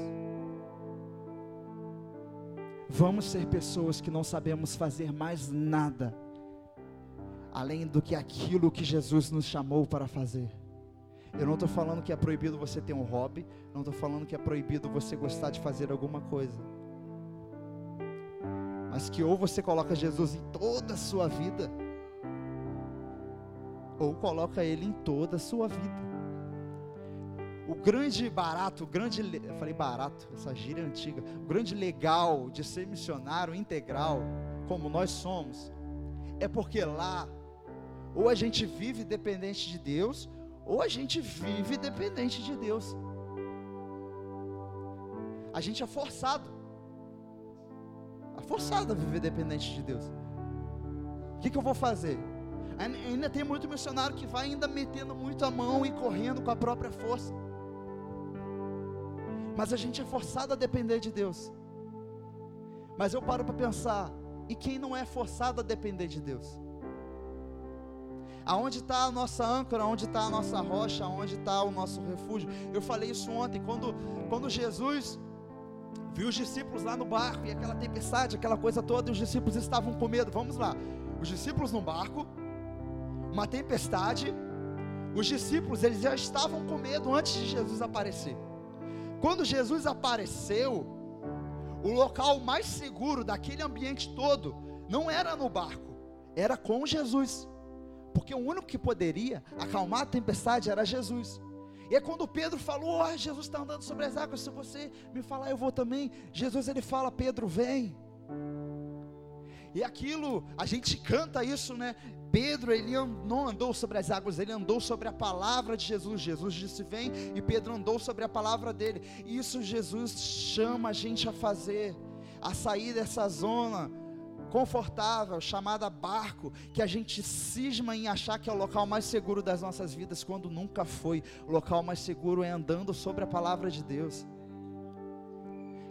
Vamos ser pessoas que não sabemos fazer mais nada além do que aquilo que Jesus nos chamou para fazer. Eu não estou falando que é proibido você ter um hobby, não estou falando que é proibido você gostar de fazer alguma coisa, mas que ou você coloca Jesus em toda a sua vida, ou coloca Ele em toda a sua vida. o grande barato, o grande, eu falei barato, essa gíria é antiga, o grande legal de ser missionário integral, como nós somos, é porque lá, ou a gente vive dependente de Deus, ou a gente vive dependente de Deus. A gente é forçado, é forçado a viver dependente de Deus. O que, que eu vou fazer? Ainda tem muito missionário que vai ainda metendo muito a mão e correndo com a própria força. Mas a gente é forçado a depender de Deus. Mas eu paro para pensar, e quem não é forçado a depender de Deus? Aonde está a nossa âncora, aonde está a nossa rocha, aonde está o nosso refúgio? Eu falei isso ontem, quando, quando Jesus viu os discípulos lá no barco, e aquela tempestade, aquela coisa toda, e os discípulos estavam com medo. Vamos lá, os discípulos no barco, uma tempestade, os discípulos eles já estavam com medo antes de Jesus aparecer. Quando Jesus apareceu, o local mais seguro daquele ambiente todo não era no barco, era com Jesus. Porque o único que poderia acalmar a tempestade era Jesus. E é quando Pedro falou: oh, Jesus está andando sobre as águas, se você me falar, eu vou também. Jesus ele fala: Pedro, vem. E aquilo, a gente canta isso, né? Pedro, ele não andou sobre as águas, ele andou sobre a palavra de Jesus. Jesus disse: Vem, e Pedro andou sobre a palavra dele. Isso Jesus chama a gente a fazer, a sair dessa zona confortável, chamada barco, que a gente cisma em achar que é o local mais seguro das nossas vidas, quando nunca foi. O local mais seguro é andando sobre a palavra de Deus.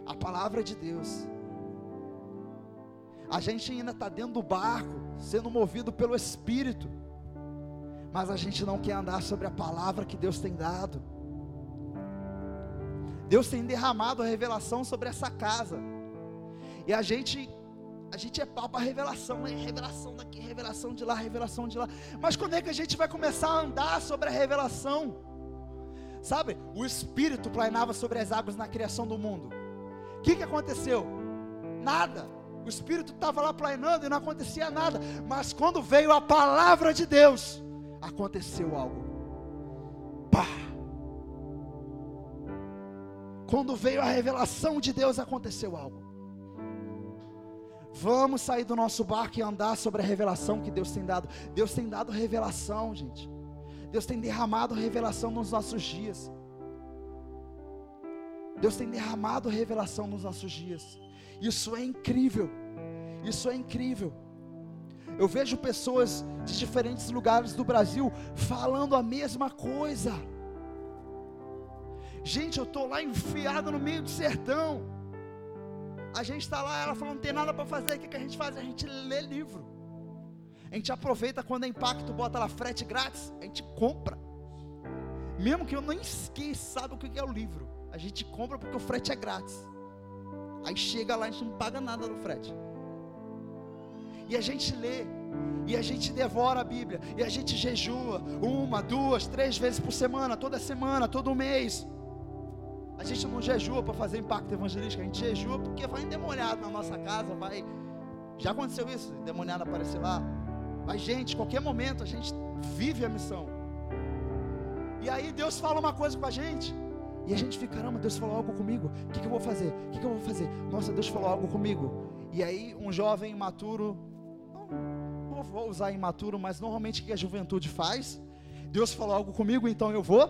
A palavra de Deus. A gente ainda está dentro do barco, sendo movido pelo Espírito, mas a gente não quer andar sobre a palavra que Deus tem dado. Deus tem derramado a revelação sobre essa casa, e a gente a gente é pau para revelação, é revelação daqui, revelação de lá, revelação de lá. Mas quando é que a gente vai começar a andar sobre a revelação? Sabe, o Espírito planava sobre as águas na criação do mundo. O que, que aconteceu? Nada. O Espírito estava lá planando e não acontecia nada. Mas quando veio a palavra de Deus, aconteceu algo. Pá! Quando veio a revelação de Deus, aconteceu algo. Vamos sair do nosso barco e andar sobre a revelação que Deus tem dado. Deus tem dado revelação, gente. Deus tem derramado revelação nos nossos dias. Deus tem derramado revelação nos nossos dias. Isso é incrível. Isso é incrível. Eu vejo pessoas de diferentes lugares do Brasil falando a mesma coisa. Gente, eu estou lá enfiado no meio do sertão. A gente está lá, ela falou, não tem nada para fazer. O que, que a gente faz? A gente lê livro. A gente aproveita quando é impacto, bota lá frete grátis, a gente compra. Mesmo que eu nem esqueça sabe o que é o livro. A gente compra porque o frete é grátis. Aí chega lá, a gente não paga nada no frete. E a gente lê, e a gente devora a Bíblia, e a gente jejua uma, duas, três vezes por semana, toda semana, todo mês. A gente não jejua para fazer impacto evangelístico, a gente jejua porque vai endemoniado na nossa casa, vai. Já aconteceu isso, endemoniado aparecer lá. Mas, gente, qualquer momento a gente vive a missão. E aí Deus fala uma coisa com a gente. E a gente fica, caramba, Deus falou algo comigo. O que, que eu vou fazer? O que, que eu vou fazer? Nossa, Deus falou algo comigo. E aí um jovem imaturo, não, vou usar imaturo, mas normalmente o que a juventude faz? Deus falou algo comigo, então eu vou.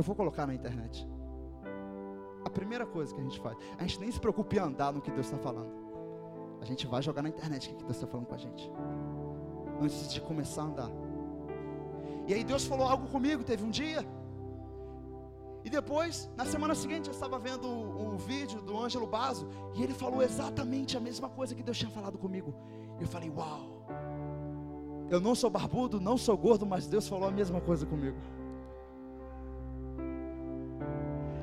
Eu vou colocar na internet. A primeira coisa que a gente faz, a gente nem se preocupa em andar no que Deus está falando. A gente vai jogar na internet o que Deus está falando com a gente. Antes de começar a andar. E aí Deus falou algo comigo, teve um dia. E depois, na semana seguinte, eu estava vendo um vídeo do Ângelo Basso e ele falou exatamente a mesma coisa que Deus tinha falado comigo. Eu falei, uau. Eu não sou barbudo, não sou gordo, mas Deus falou a mesma coisa comigo.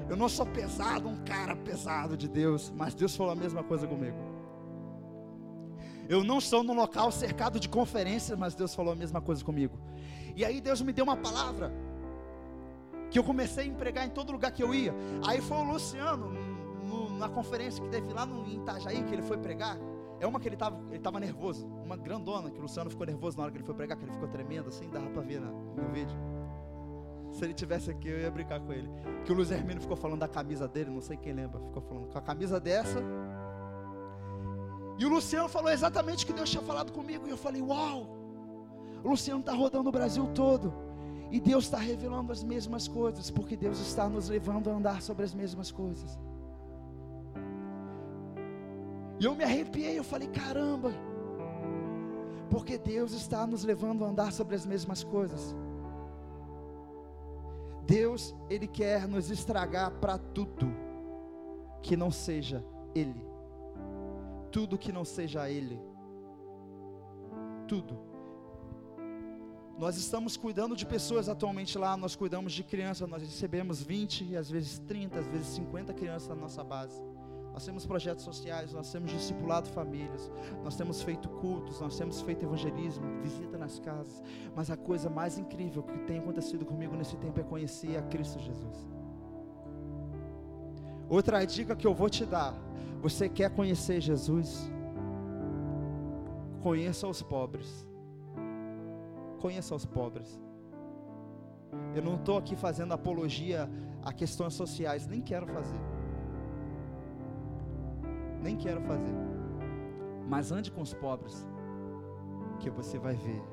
Eu não sou pesado, um cara pesado de Deus, mas Deus falou a mesma coisa comigo. Eu não sou num local cercado de conferências, mas Deus falou a mesma coisa comigo. E aí Deus me deu uma palavra que eu comecei a empregar em todo lugar que eu ia. Aí foi o Luciano, no, na conferência que teve lá no, Itajaí, que ele foi pregar. É uma que ele estava ele tava nervoso, uma grandona, que o Luciano ficou nervoso na hora que ele foi pregar, que ele ficou tremendo, assim, dava para ver no vídeo. Se ele tivesse aqui, eu ia brincar com ele. Que o Luiz Hermino ficou falando da camisa dele, não sei quem lembra, ficou falando com a camisa dessa. E o Luciano falou exatamente o que Deus tinha falado comigo. E eu falei, uau! O Luciano está rodando o Brasil todo. E Deus está revelando as mesmas coisas, porque Deus está nos levando a andar sobre as mesmas coisas. E eu me arrepiei, eu falei, caramba, porque Deus está nos levando a andar sobre as mesmas coisas. Deus, Ele quer nos estragar para tudo que não seja Ele. Tudo que não seja Ele. Tudo. Nós estamos cuidando de pessoas atualmente lá, nós cuidamos de crianças, nós recebemos 20, às vezes 30, às vezes 50 crianças na nossa base. Nós temos projetos sociais, nós temos discipulado famílias, nós temos feito cultos, nós temos feito evangelismo, visita nas casas. Mas a coisa mais incrível que tem acontecido comigo nesse tempo é conhecer a Cristo Jesus. Outra dica que eu vou te dar: você quer conhecer Jesus? Conheça os pobres conheça os pobres. Eu não estou aqui fazendo apologia a questões sociais, nem quero fazer. Nem quero fazer. Mas ande com os pobres, que você vai ver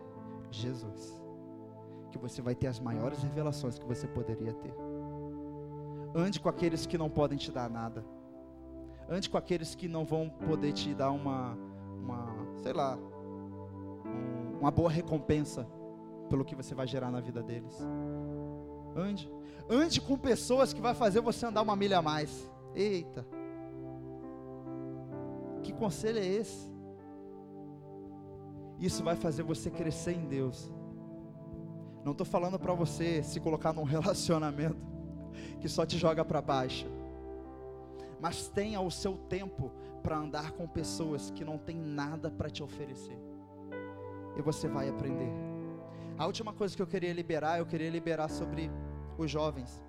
Jesus. Que você vai ter as maiores revelações que você poderia ter. Ande com aqueles que não podem te dar nada. Ande com aqueles que não vão poder te dar uma, uma sei lá, uma boa recompensa pelo que você vai gerar na vida deles. Ande. Ande com pessoas que vai fazer você andar uma milha a mais. Eita. Conselho é esse? Isso vai fazer você crescer em Deus. Não estou falando para você se colocar num relacionamento que só te joga para baixo. Mas tenha o seu tempo para andar com pessoas que não têm nada para te oferecer e você vai aprender. A última coisa que eu queria liberar, eu queria liberar sobre os jovens.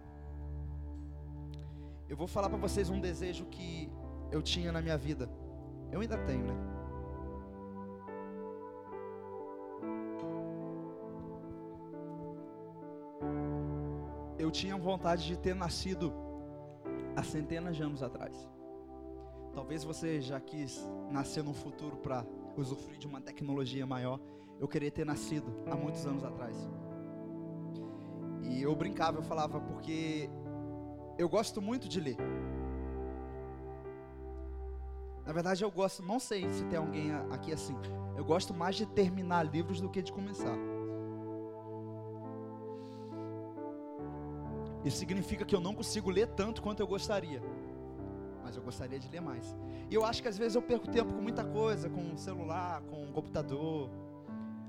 Eu vou falar para vocês um desejo que eu tinha na minha vida. Eu ainda tenho, né? Eu tinha vontade de ter nascido há centenas de anos atrás. Talvez você já quis nascer no futuro para usufruir de uma tecnologia maior. Eu queria ter nascido há muitos anos atrás. E eu brincava, eu falava, porque eu gosto muito de ler. Na verdade, eu gosto, não sei se tem alguém aqui assim. Eu gosto mais de terminar livros do que de começar. Isso significa que eu não consigo ler tanto quanto eu gostaria mas eu gostaria de ler mais. E eu acho que às vezes eu perco tempo com muita coisa, com o celular, com o computador,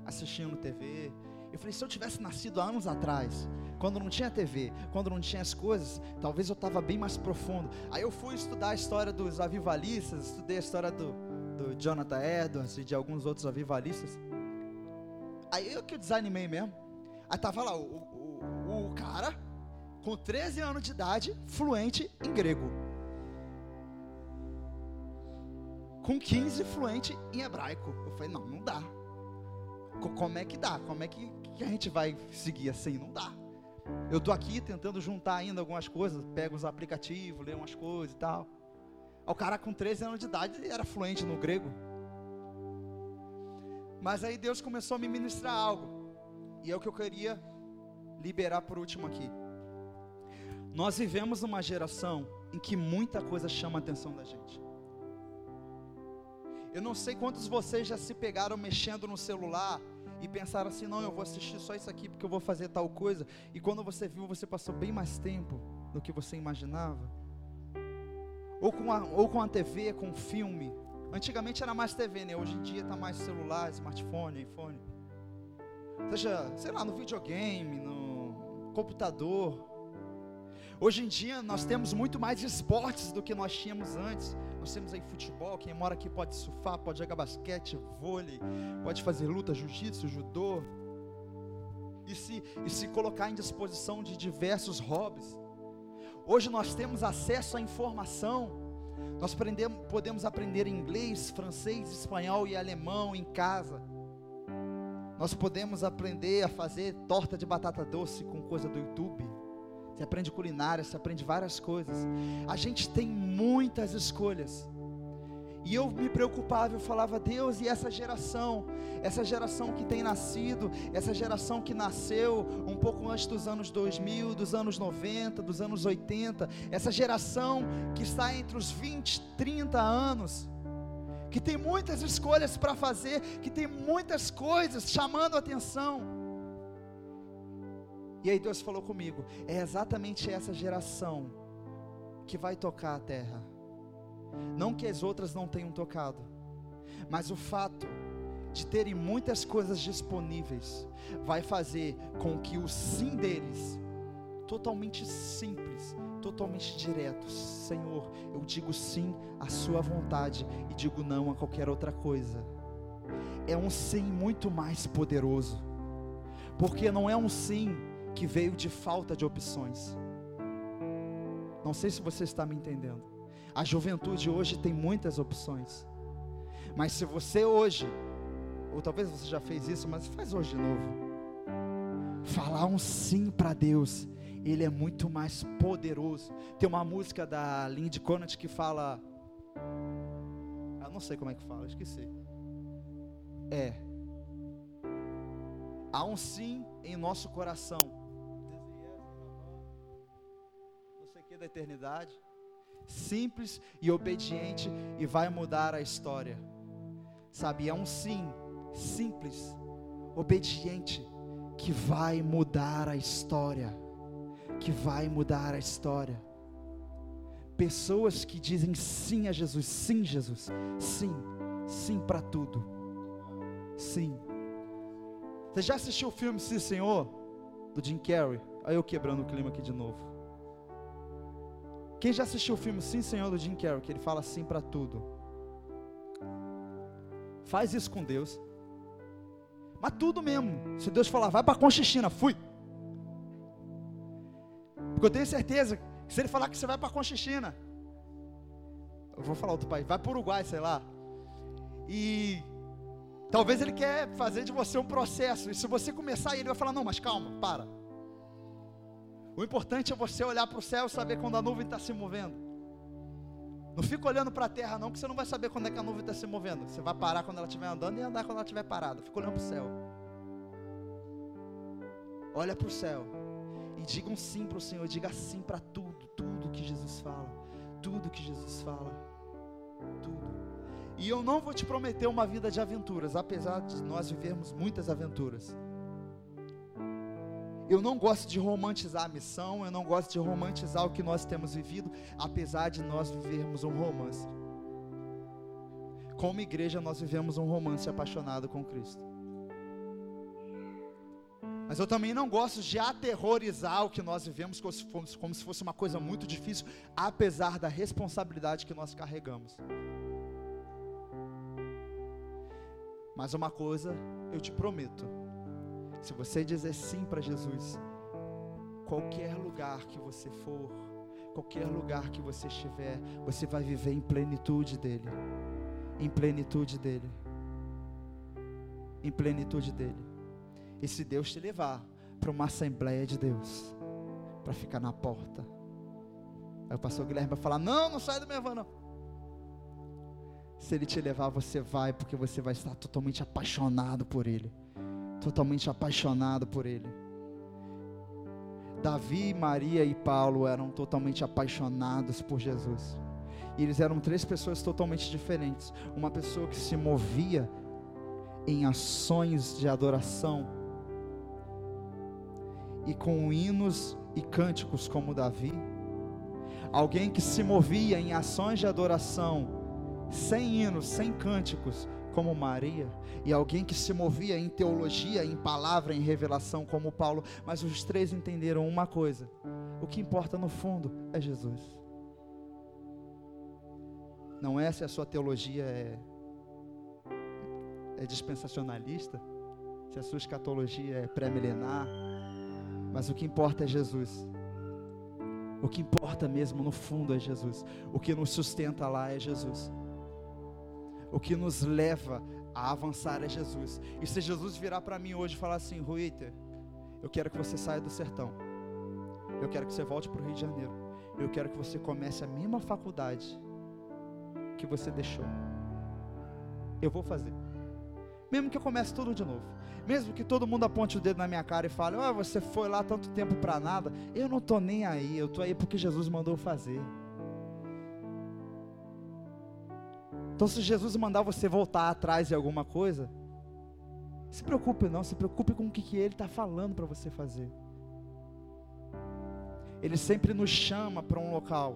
assistindo TV. Eu falei, se eu tivesse nascido anos atrás, quando não tinha TV, quando não tinha as coisas, talvez eu estava bem mais profundo. Aí eu fui estudar a história dos avivalistas, estudei a história do, do Jonathan Edwards e de alguns outros avivalistas. Aí eu que desanimei mesmo. Aí tava lá o, o, o cara com 13 anos de idade, fluente em grego. com 15 fluente em hebraico. Eu falei, não, não dá. Como é que dá? Como é que, que a gente vai seguir assim? Não dá. Eu estou aqui tentando juntar ainda algumas coisas, pego os aplicativos, leio umas coisas e tal. O cara com 13 anos de idade era fluente no grego. Mas aí Deus começou a me ministrar algo. E é o que eu queria liberar por último aqui. Nós vivemos numa geração em que muita coisa chama a atenção da gente. Eu não sei quantos vocês já se pegaram mexendo no celular e pensaram assim: não, eu vou assistir só isso aqui porque eu vou fazer tal coisa. E quando você viu, você passou bem mais tempo do que você imaginava. Ou com a, ou com a TV, com o filme. Antigamente era mais TV, né? Hoje em dia está mais celular, smartphone, iPhone. Seja, sei lá, no videogame, no computador. Hoje em dia nós temos muito mais esportes do que nós tínhamos antes. Temos aí futebol, quem mora aqui pode surfar, pode jogar basquete, vôlei, pode fazer luta, jiu-jitsu, judô. E se, e se colocar em disposição de diversos hobbies. Hoje nós temos acesso à informação Nós podemos aprender inglês, francês, espanhol e alemão em casa. Nós podemos aprender a fazer torta de batata doce com coisa do YouTube. Você aprende culinária, você aprende várias coisas. A gente tem muitas escolhas. E eu me preocupava, eu falava, Deus, e essa geração, essa geração que tem nascido, essa geração que nasceu um pouco antes dos anos 2000, dos anos 90, dos anos 80, essa geração que está entre os 20, 30 anos, que tem muitas escolhas para fazer, que tem muitas coisas chamando atenção. E aí Deus falou comigo: é exatamente essa geração que vai tocar a terra. Não que as outras não tenham tocado, mas o fato de terem muitas coisas disponíveis vai fazer com que o sim deles, totalmente simples, totalmente direto, Senhor, eu digo sim à Sua vontade e digo não a qualquer outra coisa. É um sim muito mais poderoso, porque não é um sim que veio de falta de opções. Não sei se você está me entendendo. A juventude hoje tem muitas opções. Mas se você hoje, ou talvez você já fez isso, mas faz hoje de novo. Falar um sim para Deus, Ele é muito mais poderoso. Tem uma música da Lindy Conant que fala. Eu não sei como é que fala, esqueci. É. Há um sim em nosso coração da eternidade, simples e obediente e vai mudar a história. Sabe, é um sim, simples, obediente, que vai mudar a história. Que vai mudar a história. Pessoas que dizem sim a Jesus, sim, Jesus, sim, sim para tudo, sim. Você já assistiu o filme Sim Senhor? Do Jim Carrey? Aí eu quebrando o clima aqui de novo. Quem já assistiu o filme Sim Senhor do Jim Carrey, que ele fala sim para tudo? Faz isso com Deus. Mas tudo mesmo. Se Deus falar, vai para Conchichina, fui. Porque eu tenho certeza que se ele falar que você vai para Conchichina, eu vou falar outro país, vai para o Uruguai, sei lá. E talvez ele quer fazer de você um processo. E se você começar, ele vai falar: não, mas calma, para. O importante é você olhar para o céu e saber quando a nuvem está se movendo. Não fica olhando para a terra, não, que você não vai saber quando é que a nuvem está se movendo. Você vai parar quando ela estiver andando e andar quando ela estiver parada. Fica olhando para o céu. Olha para o céu e diga um sim para o Senhor. Diga sim para tudo, tudo que Jesus fala. Tudo que Jesus fala. Tudo. E eu não vou te prometer uma vida de aventuras, apesar de nós vivermos muitas aventuras. Eu não gosto de romantizar a missão, eu não gosto de romantizar o que nós temos vivido, apesar de nós vivermos um romance. Como igreja, nós vivemos um romance apaixonado com Cristo. Mas eu também não gosto de aterrorizar o que nós vivemos como se, fosse, uma coisa muito difícil, apesar da responsabilidade que nós carregamos. Mas uma coisa eu te prometo: se você dizer sim para Jesus, qualquer lugar que você for, qualquer lugar que você estiver, você vai viver em plenitude dele. Em plenitude dele. Em plenitude dele. E se Deus te levar para uma assembleia de Deus, para ficar na porta, aí o pastor Guilherme vai falar: Não, não sai da minha van, não. Se ele te levar, você vai, porque você vai estar totalmente apaixonado por ele totalmente apaixonado por Ele. Davi, Maria e Paulo eram totalmente apaixonados por Jesus. E eles eram três pessoas totalmente diferentes. Uma pessoa que se movia em ações de adoração e com hinos e cânticos como Davi. Alguém que se movia em ações de adoração sem hinos, sem cânticos, como Maria, e alguém que se movia em teologia, em palavra, em revelação, como Paulo, mas os três entenderam uma coisa: o que importa no fundo é Jesus. Não é se a sua teologia é, é dispensacionalista, se a sua escatologia é pré-milenar, mas o que importa é Jesus. O que importa mesmo no fundo é Jesus. O que nos sustenta lá é Jesus. O que nos leva a avançar é Jesus. E se Jesus virar para mim hoje e falar assim, Ruiter, eu quero que você saia do sertão. Eu quero que você volte para o Rio de Janeiro. Eu quero que você comece a mesma faculdade que você deixou. Eu vou fazer. Mesmo que eu comece tudo de novo. Mesmo que todo mundo aponte o dedo na minha cara e fale: "Ah, você foi lá tanto tempo para nada". Eu não tô nem aí. Eu tô aí porque Jesus mandou fazer. Então, se Jesus mandar você voltar atrás de alguma coisa, se preocupe não, se preocupe com o que, que Ele está falando para você fazer. Ele sempre nos chama para um local,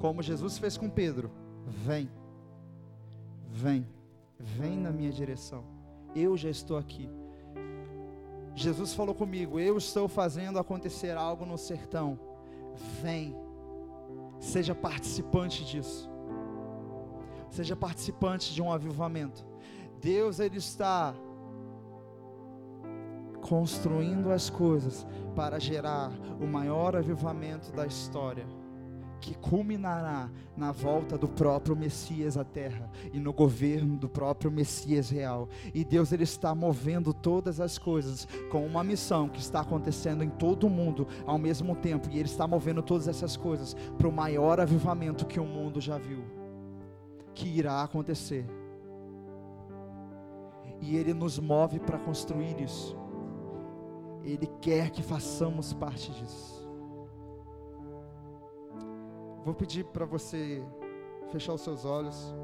como Jesus fez com Pedro: vem, vem, vem na minha direção, eu já estou aqui. Jesus falou comigo: eu estou fazendo acontecer algo no sertão, vem, seja participante disso seja participante de um avivamento. Deus ele está construindo as coisas para gerar o maior avivamento da história, que culminará na volta do próprio Messias à terra e no governo do próprio Messias real. E Deus ele está movendo todas as coisas com uma missão que está acontecendo em todo o mundo ao mesmo tempo, e ele está movendo todas essas coisas para o maior avivamento que o mundo já viu que irá acontecer. E Ele nos move para construir isso. Ele quer que façamos parte disso. Vou pedir para você fechar os seus olhos.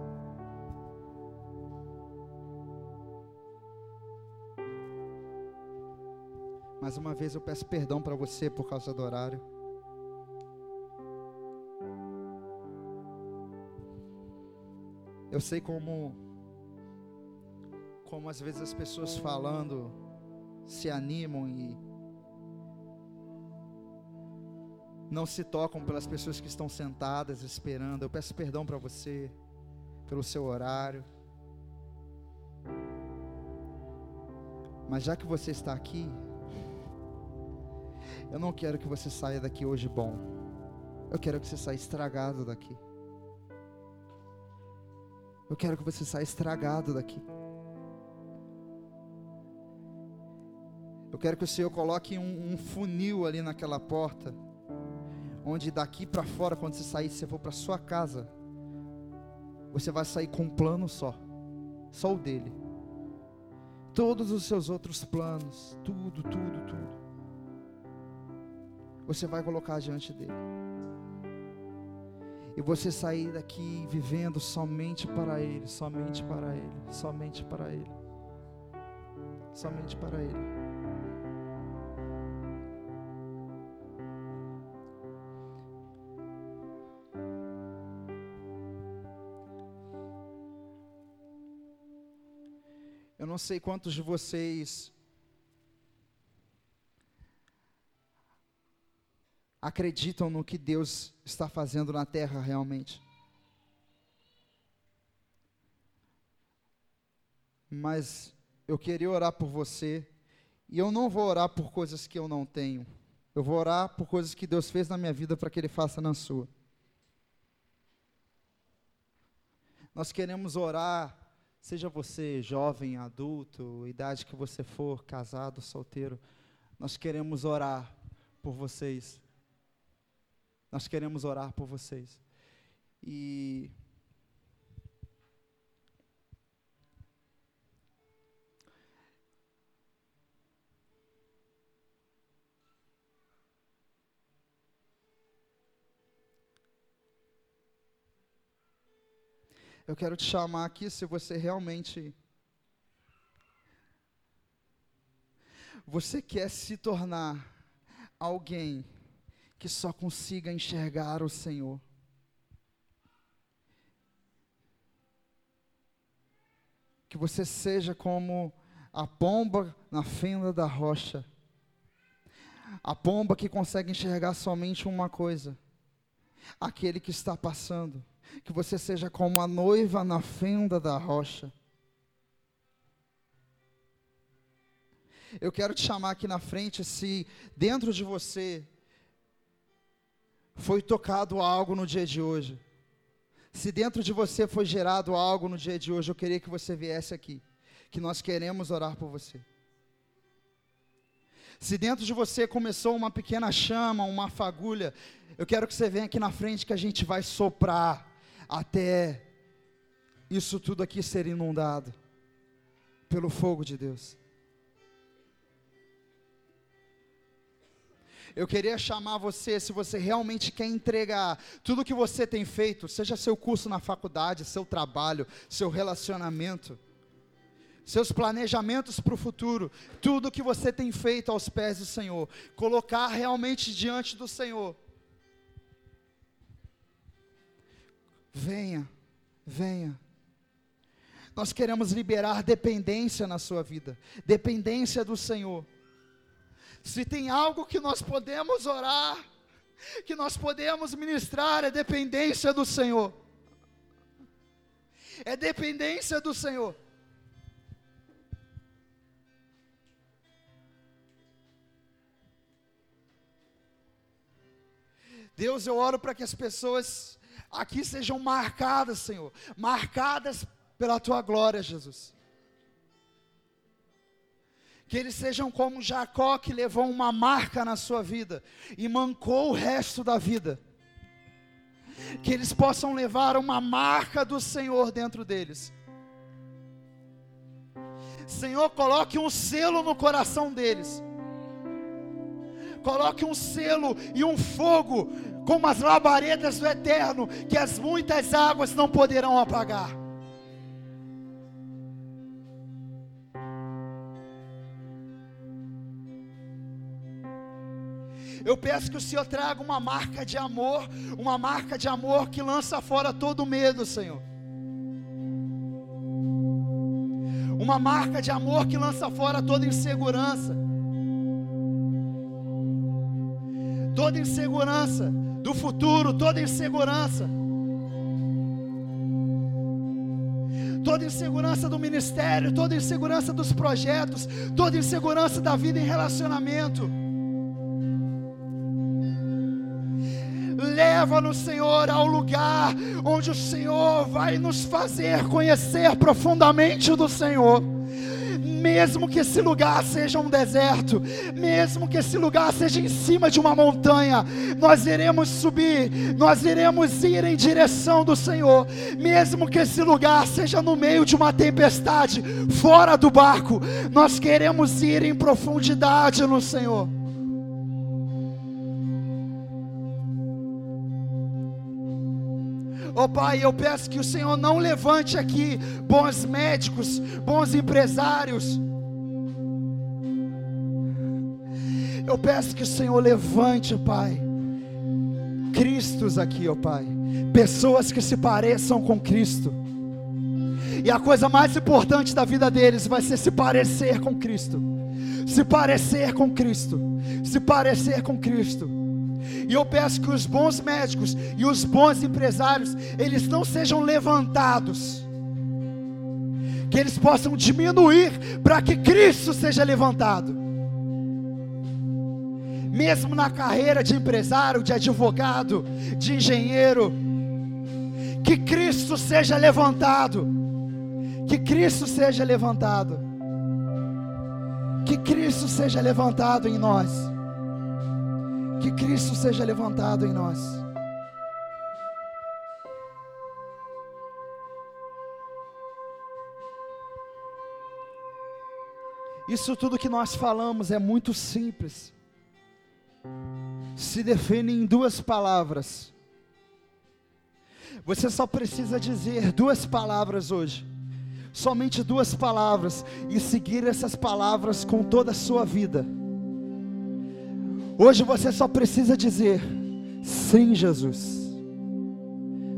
Mais uma vez eu peço perdão para você por causa do horário. Eu sei como como às vezes as pessoas falando se animam e não se tocam pelas pessoas que estão sentadas esperando. Eu peço perdão para você pelo seu horário. Mas já que você está aqui, eu não quero que você saia daqui hoje bom. Eu quero que você saia estragado daqui. Eu quero que você saia estragado daqui. Eu quero que o Senhor coloque um, um funil ali naquela porta, onde daqui para fora, quando você sair, você for para sua casa, você vai sair com um plano só, só o dele. Todos os seus outros planos, tudo, tudo, tudo, você vai colocar diante dele e você sair daqui vivendo somente para Ele, somente para Ele, somente para Ele, somente para Ele. Eu não sei quantos de vocês acreditam no que Deus está fazendo na terra realmente. Mas eu queria orar por você, e eu não vou orar por coisas que eu não tenho. Eu vou orar por coisas que Deus fez na minha vida para que Ele faça na sua. Nós queremos orar, seja você jovem, adulto, idade que você for, casado, solteiro, nós queremos orar por vocês nós queremos orar por vocês. E Eu quero te chamar aqui se você realmente você quer se tornar alguém que só consiga enxergar o Senhor. Que você seja como a pomba na fenda da rocha. A pomba que consegue enxergar somente uma coisa: aquele que está passando. Que você seja como a noiva na fenda da rocha. Eu quero te chamar aqui na frente se dentro de você foi tocado algo no dia de hoje, se dentro de você foi gerado algo no dia de hoje, eu queria que você viesse aqui, que nós queremos orar por você. Se dentro de você começou uma pequena chama, uma fagulha, eu quero que você venha aqui na frente que a gente vai soprar até isso tudo aqui ser inundado pelo fogo de Deus. Eu queria chamar você, se você realmente quer entregar tudo que você tem feito, seja seu curso na faculdade, seu trabalho, seu relacionamento, seus planejamentos para o futuro, tudo que você tem feito aos pés do Senhor, colocar realmente diante do Senhor. Venha, venha. Nós queremos liberar dependência na sua vida, dependência do Senhor. Se tem algo que nós podemos orar, que nós podemos ministrar, é dependência do Senhor. É dependência do Senhor. Deus, eu oro para que as pessoas aqui sejam marcadas, Senhor, marcadas pela tua glória, Jesus. Que eles sejam como Jacó que levou uma marca na sua vida e mancou o resto da vida. Que eles possam levar uma marca do Senhor dentro deles. Senhor, coloque um selo no coração deles. Coloque um selo e um fogo, como as labaredas do eterno, que as muitas águas não poderão apagar. Eu peço que o Senhor traga uma marca de amor, uma marca de amor que lança fora todo medo, Senhor. Uma marca de amor que lança fora toda insegurança. Toda insegurança do futuro, toda insegurança. toda insegurança do ministério, toda insegurança dos projetos, toda insegurança da vida em relacionamento. Leva-nos, Senhor, ao lugar onde o Senhor vai nos fazer conhecer profundamente do Senhor mesmo que esse lugar seja um deserto, mesmo que esse lugar seja em cima de uma montanha, nós iremos subir, nós iremos ir em direção do Senhor, mesmo que esse lugar seja no meio de uma tempestade, fora do barco, nós queremos ir em profundidade no Senhor. Oh Pai, eu peço que o Senhor não levante aqui bons médicos, bons empresários. Eu peço que o Senhor levante, Pai, Cristos aqui, ó oh Pai, pessoas que se pareçam com Cristo. E a coisa mais importante da vida deles vai ser se parecer com Cristo. Se parecer com Cristo. Se parecer com Cristo. E eu peço que os bons médicos e os bons empresários, eles não sejam levantados, que eles possam diminuir para que Cristo seja levantado. Mesmo na carreira de empresário, de advogado, de engenheiro, que Cristo seja levantado. Que Cristo seja levantado. Que Cristo seja levantado em nós. Que Cristo seja levantado em nós. Isso tudo que nós falamos é muito simples. Se define em duas palavras. Você só precisa dizer duas palavras hoje. Somente duas palavras e seguir essas palavras com toda a sua vida. Hoje você só precisa dizer: Sim, Jesus.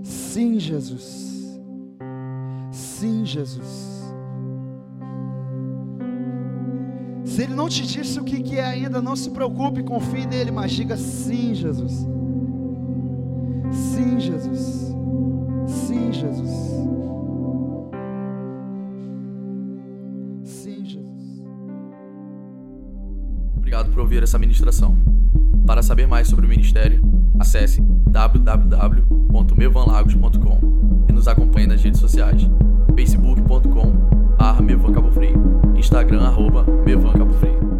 Sim, Jesus. Sim, Jesus. Se ele não te disse o que, é ainda, não se preocupe, confie nele, mas diga sim, Jesus. Sim, Jesus. Sim, Jesus. Obrigado por ouvir essa ministração. Para saber mais sobre o ministério, Acesse www.mevanlagos.com e nos acompanhe nas redes sociais. facebook.com barra Mevan Cabo Frio, Instagram arroba Frio.